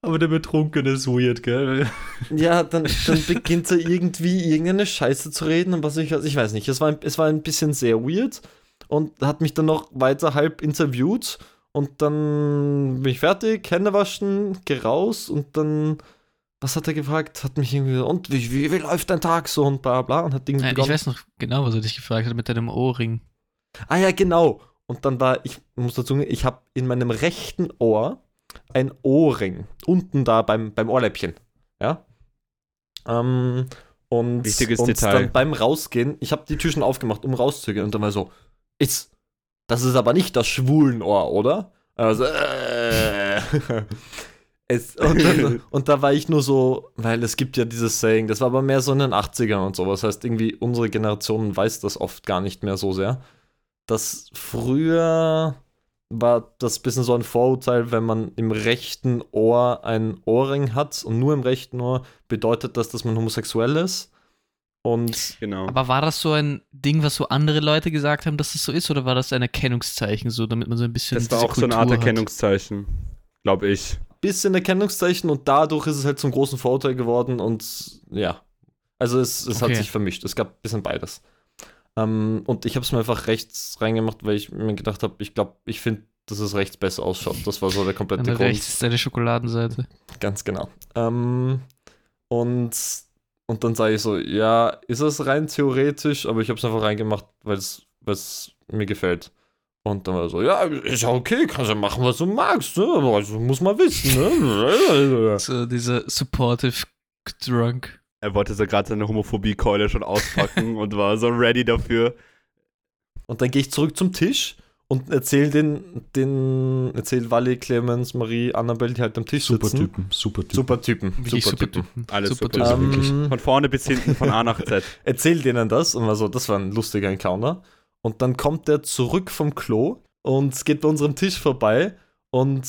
Aber der Betrunkene ist weird, gell? Ja, dann, dann beginnt er irgendwie irgendeine Scheiße zu reden und was ich, also ich weiß nicht. Es war, ein- es war ein bisschen sehr weird und hat mich dann noch weiter halb interviewt und dann bin ich fertig, Hände waschen, geh raus und dann, was hat er gefragt? Hat mich irgendwie, und wie, wie, wie läuft dein Tag so und bla bla und hat irgendwie Nein, ich begonnen. weiß noch genau, was er dich gefragt hat mit deinem Ohrring. Ah ja, genau. Und dann war, ich muss dazu sagen, ich habe in meinem rechten Ohr ein Ohrring. Unten da beim, beim Ohrläppchen. Ja. Ähm, und, Wichtiges und Detail. dann beim Rausgehen, ich habe die Tür schon aufgemacht, um rauszugehen. Und dann war so, ist, das ist aber nicht das Schwulenohr, oder? Also, äh, es, und, dann, und da war ich nur so, weil es gibt ja dieses Saying, das war aber mehr so in den 80ern und so. Das heißt, irgendwie unsere Generation weiß das oft gar nicht mehr so sehr. Dass früher war das bisschen so ein Vorurteil, wenn man im rechten Ohr ein Ohrring hat und nur im rechten Ohr bedeutet das, dass man homosexuell ist. Und Genau. Aber war das so ein Ding, was so andere Leute gesagt haben, dass es so ist, oder war das ein Erkennungszeichen, so damit man so ein bisschen. Das war diese auch so eine Art Kultur hat? Erkennungszeichen, glaube ich. bisschen Erkennungszeichen und dadurch ist es halt zum großen Vorurteil geworden und ja. Also es, es hat Okay. sich vermischt. Es gab ein bisschen beides. Ähm, und ich habe es mir einfach rechts reingemacht, weil ich mir gedacht habe, ich glaube, ich finde, dass es rechts besser ausschaut. Das war so der komplette Grund. rechts ist deine Schokoladenseite. Ganz genau. Ähm, und, und dann sage ich so, ja, ist es rein theoretisch, aber ich habe es einfach reingemacht, weil es mir gefällt. Und dann war er so, ja, ist ja okay, kannst ja machen, was du magst, ne? Aber Also muss man wissen, ne? So dieser supportive Drunk. Er wollte so gerade seine Homophobie-Keule schon auspacken und war so ready dafür. Und dann gehe ich zurück zum Tisch und erzähl den, den, erzähl Wally, Clemens, Marie, Annabelle, die halt am Tisch Super sitzen. Typen, super Typen. Super Typen. Wirklich super super Typen. Typen. Alles super Typen. Also wirklich. Ähm, Von vorne bis hinten, von A nach Z. erzähl denen das und war so, das war ein lustiger Encounter. Und dann kommt der zurück vom Klo und geht bei unserem Tisch vorbei und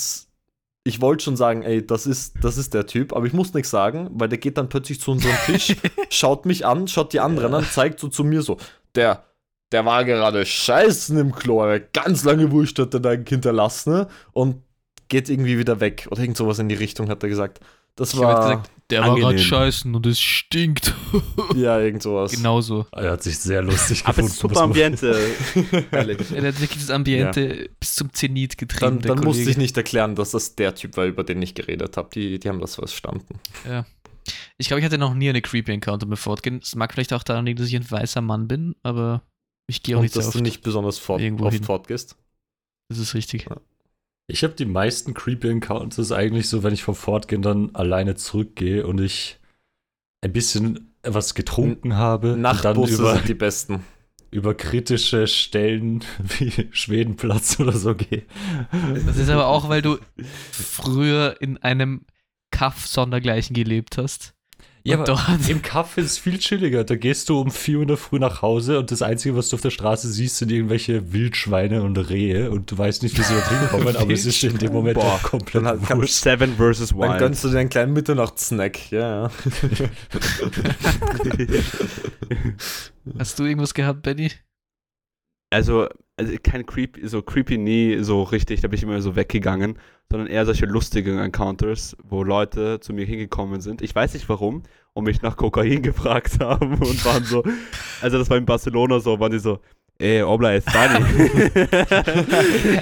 ich wollte schon sagen, ey, das ist, das ist der Typ, aber ich muss nichts sagen, weil der geht dann plötzlich zu unserem Tisch, schaut mich an, schaut die anderen an, zeigt so zu mir so, der, der war gerade scheißen im Klo, aber ganz lange Wurst hat er da hinterlassen ne? und geht irgendwie wieder weg oder irgend sowas in die Richtung, hat er gesagt. Das Ich war, gesagt, der war angenehm. gerade scheißen und es stinkt. ja, irgend sowas. Genauso. Er hat sich sehr lustig Aber es gefunden. ist super Ambiente. Er hat wirklich das Ambiente bis zum Zenit getrieben. Dann, dann musste ich nicht erklären, dass das der Typ war, über den ich geredet habe. Die, die haben das verstanden. Ich glaube, ich hatte noch nie eine creepy Encounter mit Fortgehen. Es mag vielleicht auch daran liegen, dass ich ein weißer Mann bin, aber ich gehe auch Und nicht so dass oft. du nicht besonders fort, oft hin. fortgehst. Das ist richtig. Ich habe die meisten creepy Encounters eigentlich so, wenn ich vom Fortgehen dann alleine zurückgehe und ich ein bisschen was getrunken habe und dann Nachtbusse über, sind die besten. über kritische Stellen wie Schwedenplatz oder so gehe. Das ist aber auch, weil du früher in einem Kaff sondergleichen gelebt hast. Ja, Und aber dort, im Kaff ist es viel chilliger. Da gehst du um 4 Uhr in der Früh nach Hause und das Einzige, was du auf der Straße siehst, sind irgendwelche Wildschweine und Rehe und du weißt nicht, wie sie da hinkommen, aber es ist in dem Moment Boah, auch komplett dann halt wurscht. Seven versus Dann Wild. gönnst du dir einen kleinen Mitternachtssnack. Ja, ja. hast du irgendwas gehabt, Benny? also, also kein Creep, so creepy nie so richtig, da bin ich immer so weggegangen, sondern eher solche lustigen Encounters, wo Leute zu mir hingekommen sind. Ich weiß nicht warum und mich nach Kokain gefragt haben und waren so, also das war in Barcelona so, waren die so, ey, Obla ist funny.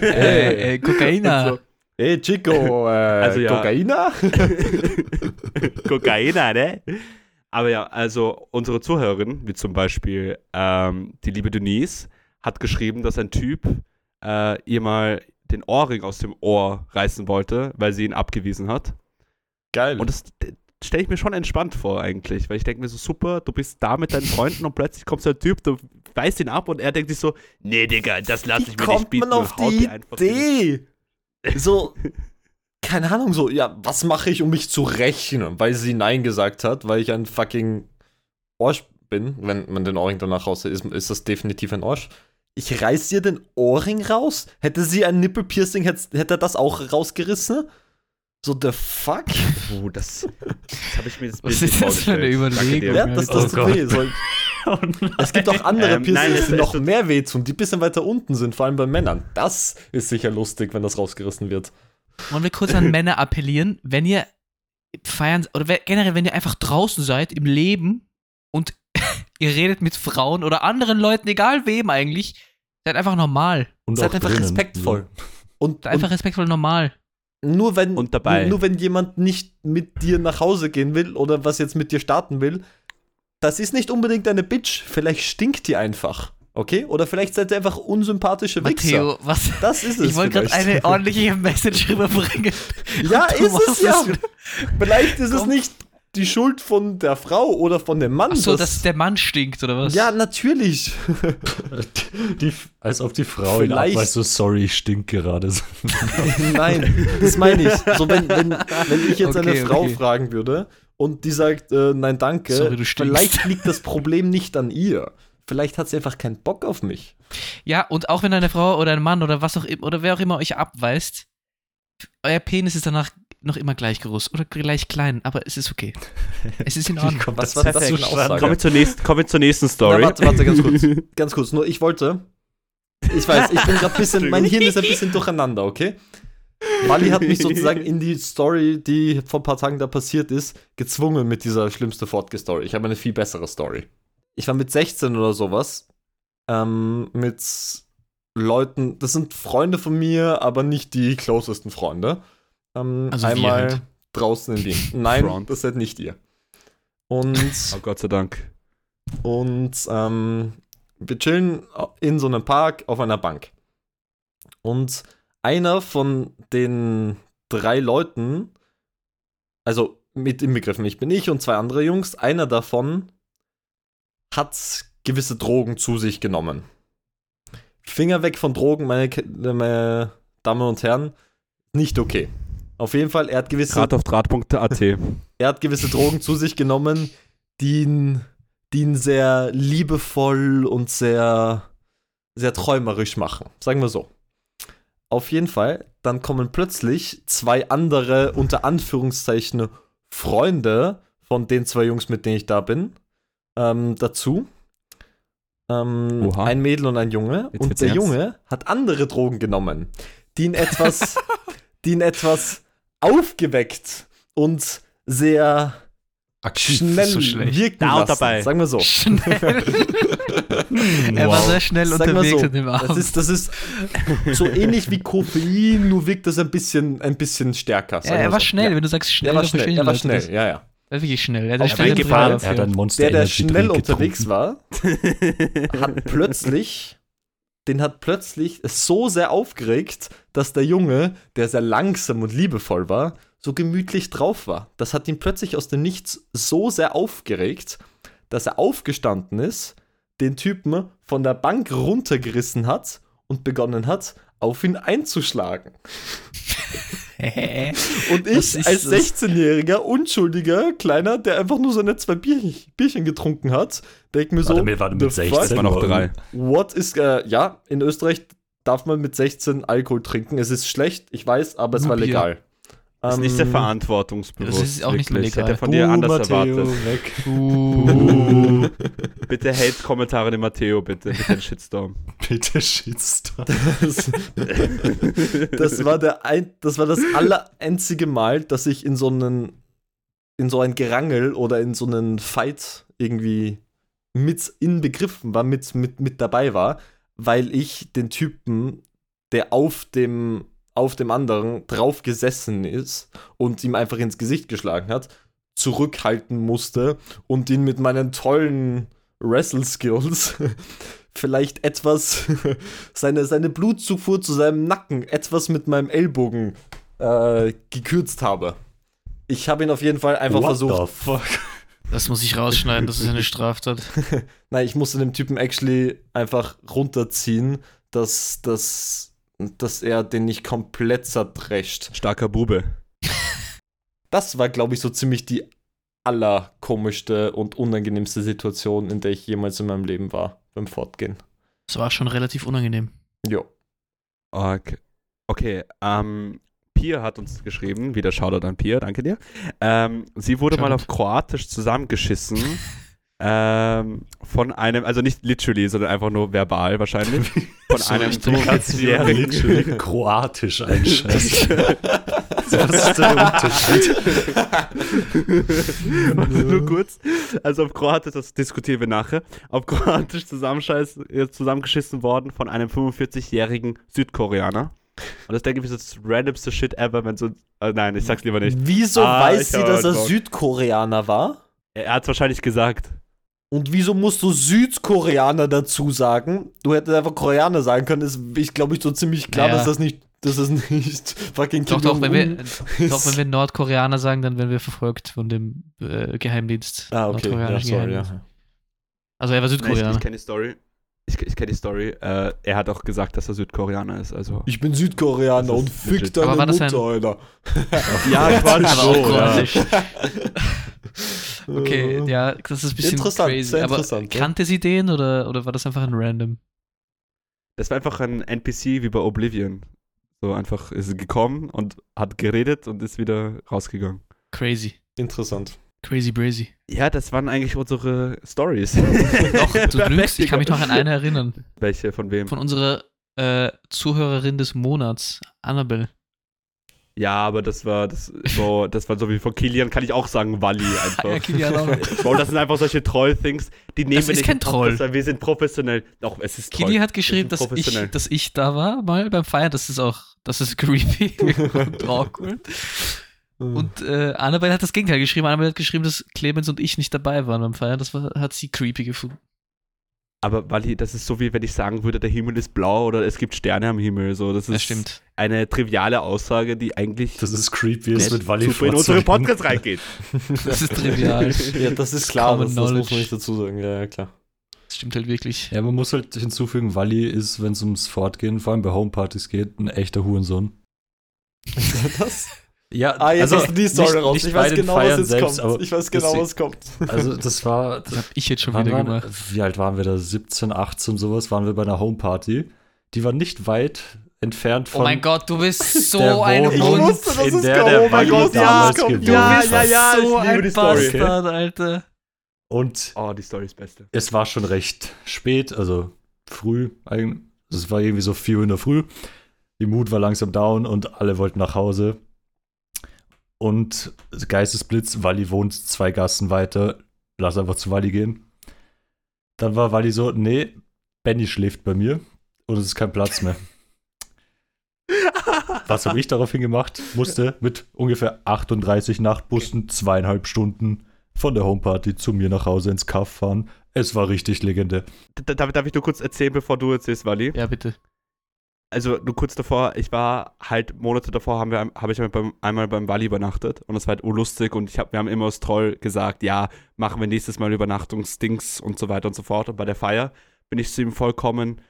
äh, äh, Kokaina. So, Hey Chico, äh, Also ja. Kokaina? Kokaina, ne? Aber ja, also unsere Zuhörerin, wie zum Beispiel ähm, die liebe Denise, hat geschrieben, dass ein Typ äh, ihr mal den Ohrring aus dem Ohr reißen wollte, weil sie ihn abgewiesen hat. Geil. Und das stelle ich mir schon entspannt vor eigentlich, weil ich denke mir so, super, du bist da mit deinen Freunden und plötzlich kommt so ein Typ, du weist ihn ab und er denkt sich so, nee, Digga, das lasse ich mir nicht kommt bieten man auf die Idee? So, keine Ahnung, so, ja, was mache ich, um mich zu rächen? Weil sie Nein gesagt hat, weil ich ein fucking Orsch bin. Wenn man den Ohrring danach raus ist, ist das definitiv ein Orsch. Ich reiß ihr den Ohrring raus? Hätte sie ein Nippelpiercing, hätte, hätte er das auch rausgerissen? So, the fuck? Puh, das, das habe ich mir das Was ist das für eine. Überlegung? Ja, das, Oh das Gott. weh. So, es gibt auch andere Ähm, Piercings, nein, die noch mehr wehtun, die ein bisschen weiter unten sind, vor allem bei Männern. Das ist sicher lustig, wenn das rausgerissen wird. Wollen wir kurz an Männer appellieren, wenn ihr feiern oder generell, wenn ihr einfach draußen seid im Leben und ihr redet mit Frauen oder anderen Leuten, egal wem eigentlich, seid einfach normal. Und Seid auch einfach drinnen. respektvoll. Und, Seid einfach respektvoll normal. nur wenn Und dabei. Nur, nur wenn jemand nicht mit dir nach Hause gehen will oder was jetzt mit dir starten will, das ist nicht unbedingt eine Bitch. Vielleicht stinkt die einfach. Okay? Oder vielleicht seid ihr einfach unsympathische Wichser. Matteo, was? Das ist es. Ich wollte gerade eine ordentliche Message rüberbringen. Ja, ist es ja. Vielleicht ist es Komm. nicht die Schuld von der Frau oder von dem Mann. Ach so, dass- dass der Mann stinkt, oder was? ja, natürlich. Die, als ob die Frau ihn Vielleicht- abweist, so sorry, ich stink gerade. Nein, das meine ich. So, wenn, wenn, wenn ich jetzt Okay, eine Frau okay. fragen würde und die sagt, äh, nein, danke, Sorry, vielleicht liegt das Problem nicht an ihr. Vielleicht hat sie einfach keinen Bock auf mich. Ja, und auch wenn eine Frau oder ein Mann oder was auch immer, oder wer auch immer euch abweist, euer Penis ist danach noch immer gleich groß oder gleich klein, aber es ist okay. Es ist in Ordnung. Was war das für eine. Aussage? Kommen wir zur nächsten, kommen wir zur nächsten Story. Na, warte, warte, ganz kurz. Ganz kurz, nur ich wollte. Ich weiß, ich bin gerade ein bisschen, mein Hirn ist ein bisschen durcheinander, okay? Mali hat mich sozusagen in die Story, die vor ein paar Tagen da passiert ist, gezwungen mit dieser schlimmste Fortge-Story. Ich habe eine viel bessere Story. Ich war mit 16 oder sowas ähm, mit Leuten, das sind Freunde von mir, aber nicht die closesten Freunde. Ähm, Also einmal halt. draußen in Wien. Nein, Front. das seid nicht ihr. Und Oh Gott sei Dank. und ähm, wir chillen in so einem Park auf einer Bank. Und einer von den drei Leuten, also mit inbegriffen, ich bin ich und zwei andere Jungs, einer davon hat gewisse Drogen zu sich genommen. Finger weg von Drogen, meine, meine Damen und Herren. Nicht okay. Auf jeden Fall, er hat gewisse, Draht auf Draht.at. er hat gewisse Drogen zu sich genommen, die ihn, die ihn sehr liebevoll und sehr, sehr träumerisch machen. Sagen wir so. Auf jeden Fall, dann kommen plötzlich zwei andere, unter Anführungszeichen, Freunde von den zwei Jungs, mit denen ich da bin, ähm, dazu. Ähm, ein Mädel und ein Junge. Jetzt und der ernst. Junge hat andere Drogen genommen, die ihn etwas, die ihn etwas aufgeweckt und sehr Aktiv. schnell so wirken Da lassen. dabei. Sagen wir so. Schnell. er war sehr schnell Sagen unterwegs so, an dem Das Abend. ist, das ist so ähnlich wie Koffein, nur wirkt das ein bisschen, ein bisschen stärker. ja, er war so. schnell, Ja. wenn du sagst schnell, Er war schnell, er war schnell, das. ja, ja. Er war wirklich schnell. Er Fall. Er hat ein Monster Der, der schnell unterwegs getrunken. war, hat plötzlich, den hat plötzlich so sehr aufgeregt, dass der Junge, der sehr langsam und liebevoll war, so gemütlich drauf war. Das hat ihn plötzlich aus dem Nichts so sehr aufgeregt, dass er aufgestanden ist, den Typen von der Bank runtergerissen hat und begonnen hat, auf ihn einzuschlagen. Und ich als das? 16-jähriger, unschuldiger, kleiner, der einfach nur seine zwei Bierchen, Bierchen getrunken hat, denk mir so, Warte, mir war mit the 16. fuck? Das waren noch drei. What is, äh, ja, in Österreich darf man mit 16 Alkohol trinken. Es ist schlecht, ich weiß, aber es Nur war Bier. Das ist nicht sehr Ähm, verantwortungsbewusst. Das ist auch nicht wirklich. legal. Hätte von dir anders erwartet. weg. Uh. Bitte Hate-Kommentare den Matteo, bitte. Bitte den Shitstorm. Bitte Shitstorm. Das, das war der ein, das war das aller einzige Mal, dass ich in so einen in so ein Gerangel oder in so einen Fight irgendwie mit inbegriffen war, mit, mit, mit dabei war, weil ich den Typen, der auf dem auf dem anderen drauf gesessen ist und ihm einfach ins Gesicht geschlagen hat, zurückhalten musste und ihn mit meinen tollen Wrestle-Skills vielleicht etwas seine, seine Blutzufuhr zu seinem Nacken etwas mit meinem Ellbogen äh, gekürzt habe. Ich habe ihn auf jeden Fall einfach What versucht. the fuck? Das muss ich rausschneiden, das ist eine Straftat. Nein, ich musste dem Typen actually einfach runterziehen, dass, dass, dass er den nicht komplett zerdrescht. Starker Bube. Das war, glaube ich, so ziemlich die allerkomischste und unangenehmste Situation, in der ich jemals in meinem Leben war beim Fortgehen. Das war schon relativ unangenehm. Jo. Okay, okay ähm, Pia hat uns geschrieben, wieder Shoutout an Pia, danke dir. Ähm, sie wurde mal Shoutout. auf Kroatisch zusammengeschissen. ähm, von einem, also nicht literally, sondern einfach nur verbal wahrscheinlich. Von So einem literally 45-jährigen. kroatisch einschätzen. Was ist der Unterschied? Nur kurz. Also auf Kroatisch, das diskutieren wir nachher, auf Kroatisch äh, zusammengeschissen worden von einem 45-jährigen Südkoreaner. Und das denke ich ist das randomste Shit ever, wenn so. Äh, nein, ich sag's lieber nicht. Wieso Ah, weiß sie, dass er Bock. Südkoreaner war? Er, er hat's wahrscheinlich gesagt. Und wieso musst du Südkoreaner dazu sagen? Du hättest einfach Koreaner sagen können. Ist, ich glaube, ich so ziemlich klar, Naja. dass das nicht, dass das nicht fucking Doch, Kim doch, wenn wir, Jong-un doch, wenn wir Nordkoreaner sagen, dann werden wir verfolgt von dem äh, Geheimdienst. Ah, okay. Ja, sorry, Geheimdienst. ja. Also er war Nein, ich Südkoreaner. ich kenne die Story. Ich, ich kenne die Story. Äh, er hat auch gesagt, dass er Südkoreaner ist. Also. Ich bin Südkoreaner und fick legit. deine Aber Mutter, ein- Alter. Ja, Quatsch, Aber so, ja. Okay, ja, das ist ein bisschen Interessant, crazy. sehr Aber interessant, ja. kannte sie den oder, oder war das einfach ein random? Das war einfach ein NPC wie bei Oblivion. So einfach ist er gekommen und hat geredet und ist wieder rausgegangen. Crazy. Interessant. Crazy brazy. Ja, das waren eigentlich unsere Stories. Doch, du lügst, ich kann mich noch an eine erinnern. Welche, von wem? Von unserer äh, Zuhörerin des Monats, Annabelle. Ja, aber das war das, so, das war so wie von Kilian, kann ich auch sagen, Wally einfach. Ja, Kilian auch. Bro, das sind einfach solche Troll-Things, die nehmen Das wir ist nicht kein Podcast, Troll. wir sind professionell. Doch, es ist Troll. Kili hat geschrieben, dass ich, dass ich da war, mal beim Feiern. Das ist auch, das ist creepy und awkward. Und äh, Annabelle hat das Gegenteil geschrieben. Annabelle hat geschrieben, dass Clemens und ich nicht dabei waren beim Feiern. Das war, hat sie creepy gefunden. Aber Wally, das ist so wie wenn ich sagen würde, der Himmel ist blau oder es gibt Sterne am Himmel. So, das ist Das stimmt. eine triviale Aussage, die eigentlich Das ist creepy, es nicht mit Wally super in unsere. Podcast reingeht. Das ist trivial. ja, das ist klar, das, das muss man nicht dazu sagen. Ja, ja, klar. stimmt halt wirklich. Ja, man muss halt hinzufügen, Wally ist, wenn es ums Fortgehen, vor allem bei Homepartys geht, ein echter Hurensohn. das? Ja, Ah, jetzt also hast du die Story nicht- raus. nicht ich weiß genau, Feiern was jetzt selbst, kommt. Ich weiß genau, was kommt. Also das war, Das habe ich jetzt schon wieder waren- gemacht. wie alt waren wir da? 17, 18 sowas, waren wir bei einer Homeparty. Die war nicht weit entfernt von Oh mein Gott, du bist so ein Wohnung, Ich Hund. wusste, dass in es der kommt. der Oh mein Gott, ja, kommt. Ja, ja, ja, so ich liebe ein die Story. Bastard, Alter. Und Oh, die Story ist beste. es war schon recht spät, also früh. Es war irgendwie so 4 Uhr in der Früh. Die Mut war langsam down und alle wollten nach Hause. Und Geistesblitz, Wally wohnt zwei Gassen weiter, lass einfach zu Wally gehen. Dann war Wally so, nee, Benny schläft bei mir und es ist kein Platz mehr. Was habe ich daraufhin gemacht? Musste mit ungefähr 38 Nachtbussen zweieinhalb Stunden von der Homeparty zu mir nach Hause ins Kaff fahren. Es war richtig legendär. D darf, darf ich nur kurz erzählen, bevor du erzählst, Wally? Ja, bitte. Also nur kurz davor, ich war halt Monate davor, haben wir, habe ich beim, einmal beim Wally übernachtet und das war halt urlustig und ich hab, wir haben immer aus Troll gesagt, ja, machen wir nächstes Mal Übernachtungsdings und so weiter und so fort. Und bei der Feier bin ich zu ihm vollkommen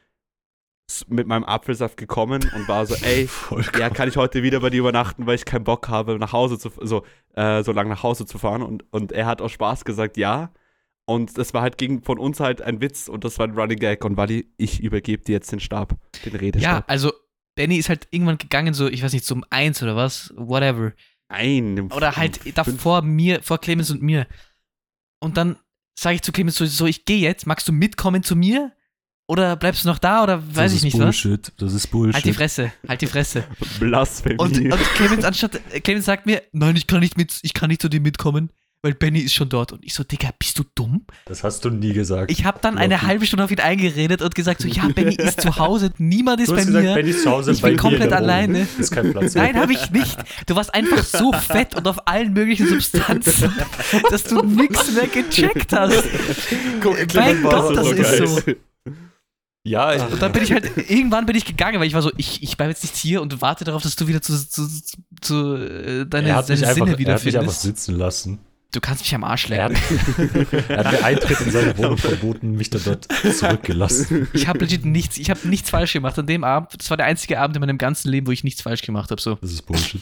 mit meinem Apfelsaft gekommen und war so, ey, ja, kann ich heute wieder bei dir übernachten, weil ich keinen Bock habe, nach Hause zu, so, äh, so lange nach Hause zu fahren. Und, und er hat aus Spaß gesagt, ja. Und das war halt gegen von uns halt ein Witz und das war ein Running Gag. Und Wally, ich übergebe dir jetzt den Stab, den Ja, Redestab. also Benny ist halt irgendwann gegangen, so, ich weiß nicht, zum Eins oder was, whatever. Nein. im Oder halt fünf- davor mir, vor Clemens und mir. Und dann sage ich zu Clemens so, so ich gehe jetzt, magst du mitkommen zu mir? Oder bleibst du noch da oder weiß das ich nicht was? Bullshit. Das ist Bullshit. Halt die Fresse, halt die Fresse. Blasphemie. Und, und Clemens anstatt, Clemens sagt mir, nein, ich kann nicht mit, ich kann nicht zu dir mitkommen, weil Benny ist schon dort. Und ich so, Digga, bist du dumm? Das hast du nie gesagt. Ich habe dann Glaub eine halbe Stunde auf ihn eingeredet und gesagt so, ja, Benny ist zu Hause, niemand ist bei gesagt, mir. Benny ist zu Hause Ich bin komplett alleine. Ist kein Platz. Nein, habe ich nicht. Du warst einfach so fett und auf allen möglichen Substanzen, dass du nichts mehr gecheckt hast. Guck, Mein Gott, das ist so. Ja, ich, Und dann bin ich halt, irgendwann bin ich gegangen, weil ich war so, ich, ich bleibe jetzt nicht hier und warte darauf, dass du wieder zu, zu, zu äh, deine, deine einfach, Sinne er hat mich einfach sitzen lassen. Du kannst mich am Arsch lecken. er hat mir Eintritt in seine Wohnung verboten, mich dann dort zurückgelassen. Ich habe legit nichts, ich habe nichts falsch gemacht an dem Abend. Das war der einzige Abend in meinem ganzen Leben, wo ich nichts falsch gemacht habe. So. Das ist Bullshit.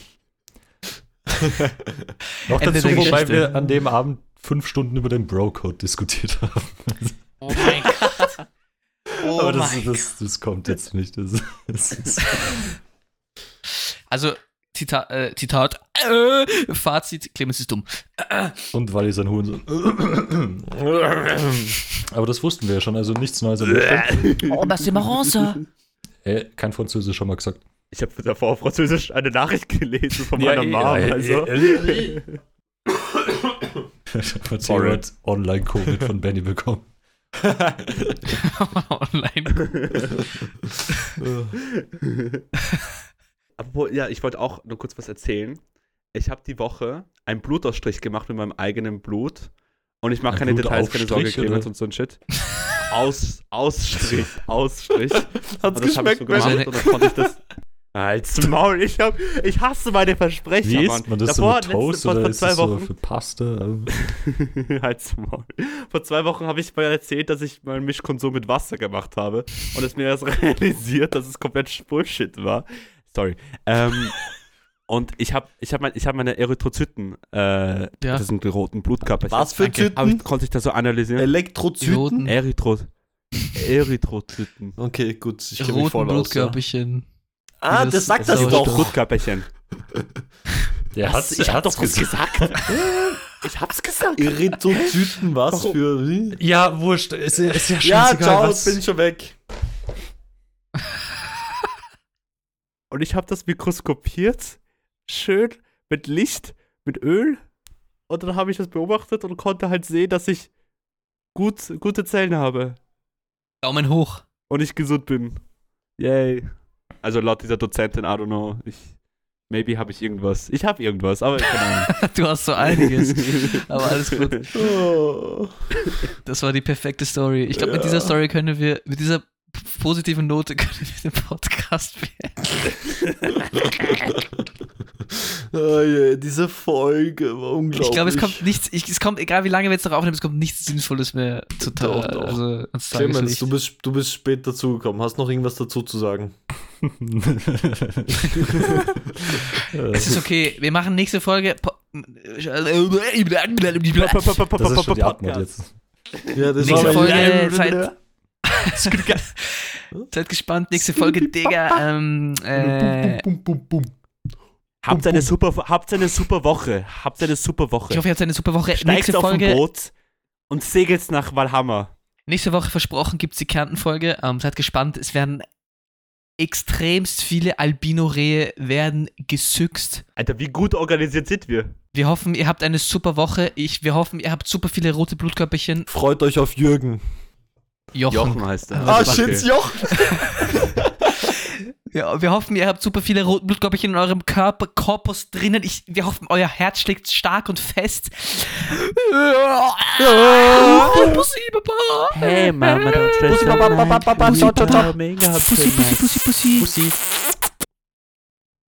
Noch Ende dazu, wobei wir an dem Abend fünf Stunden über den Bro-Code diskutiert haben. Oh mein Gott. Oh Aber das, mein das, das kommt jetzt nicht. Das, das ist, Also, Zita äh, Zitat, äh, Fazit, Clemens ist dumm. und weil ich sein Hurensohn. Aber das wussten wir ja schon, also nichts Neues an. Oh, was ist Maranza? Äh, kein Französisch schon mal gesagt. Ich habe davor auf Französisch eine Nachricht gelesen von Ja, meiner eh, Mom. ja, also. Sorry. Online-Covid von Benny bekommen. Online. Aber ja, ich wollte auch nur kurz was erzählen. Ich habe die Woche einen Blutausstrich gemacht mit meinem eigenen Blut. Und ich mache Ein keine Details, keine Sorge, Clemens und so ein Shit. Aus, Ausstrich, Ausstrich. Hat's Und das hab ich geschmeckt, so gemacht und dann konnte ich das. Halt's Maul, ich, hab, ich hasse meine Versprecher, Wie isst man das Davor, so mit Toast letzte, vor, oder vor ist zwei das so Wochen, für Pasta? Halt's Maul. Vor zwei Wochen habe ich mal erzählt, dass ich meinen Mischkonsum mit Wasser gemacht habe und es mir erst realisiert, dass es komplett Bullshit war. Sorry. Ähm, und ich habe ich hab mein, ich hab meine Erythrozyten, äh, das sind die roten Blutkörperchen. Was für Danke. Hab ich, Zyten? konnte ich das so analysieren? Elektrozyten? Erythro Erythrozyten. Okay, gut. Ich kenne mich roten voll aus. Ja. Blutkörperchen. Ah, Das- das sagt das das doch. Blutkörperchen. Der Was? hat's, ich hab doch was gesagt. gesagt. ich hab's gesagt. Erythrozyten, was Warum? für. Wie? Ja, wurscht. Ist, ja- ist ja Ja, scheißegal, ciao, was. bin schon weg. Und ich habe das mikroskopiert, schön mit Licht, mit Öl. Und dann habe ich das beobachtet und konnte halt sehen, dass ich gut, gute Zellen habe Daumen hoch. und ich gesund bin. Yay. Also laut dieser Dozentin, I don't know. Ich, maybe habe ich irgendwas. Ich habe irgendwas, aber keine Ahnung. Du hast so einiges. Aber alles gut. Oh. Das war die perfekte Story. Ich glaube, mit Ja. dieser Story können wir, mit dieser p- positiven Note können wir den Podcast beenden. Oh, yeah, diese Folge war unglaublich. Ich glaube, es kommt nichts, ich, es kommt, egal wie lange wir jetzt noch aufnehmen, es kommt nichts Sinnvolles mehr zu Doch, doch. Also, Clemens, du bist, du bist spät dazugekommen. Hast noch irgendwas dazu zu sagen? Es ist okay, wir machen nächste Folge. Das ist schon die Antwort jetzt. Ja, das Nächste Folge, seid, seid gespannt, nächste Folge, Digga. Ähm, äh, Bum, bum, bum. Habt eine super, habt eine super Woche. Habt eine super Woche. ich hoffe, ihr habt eine super Woche. Steigt nächste auf ein Folge, Boot und segelt nach Valhammer. nächste Woche versprochen gibt es die Kärnten-Folge. Ähm, seid gespannt, es werden extremst viele Albino-Rehe werden gesüchst. Alter, wie gut organisiert sind wir? Wir hoffen, ihr habt eine super Woche. Ich, wir hoffen, ihr habt super viele rote Blutkörperchen. Freut euch auf Jürgen. Jochen. Jochen heißt er. Ah, Okay. shit, Jochen. Ja, wir hoffen, ihr habt super viele rote Blutkörperchen in eurem Körper, Korpus drinnen. Ich, wir hoffen, euer Herz schlägt stark und fest. Pussy, Papa. Hey, Mama, don't stress Pussy, Papa. Papa, Papa, Pussy, Pussy. Pussy, Pussy. Pussy.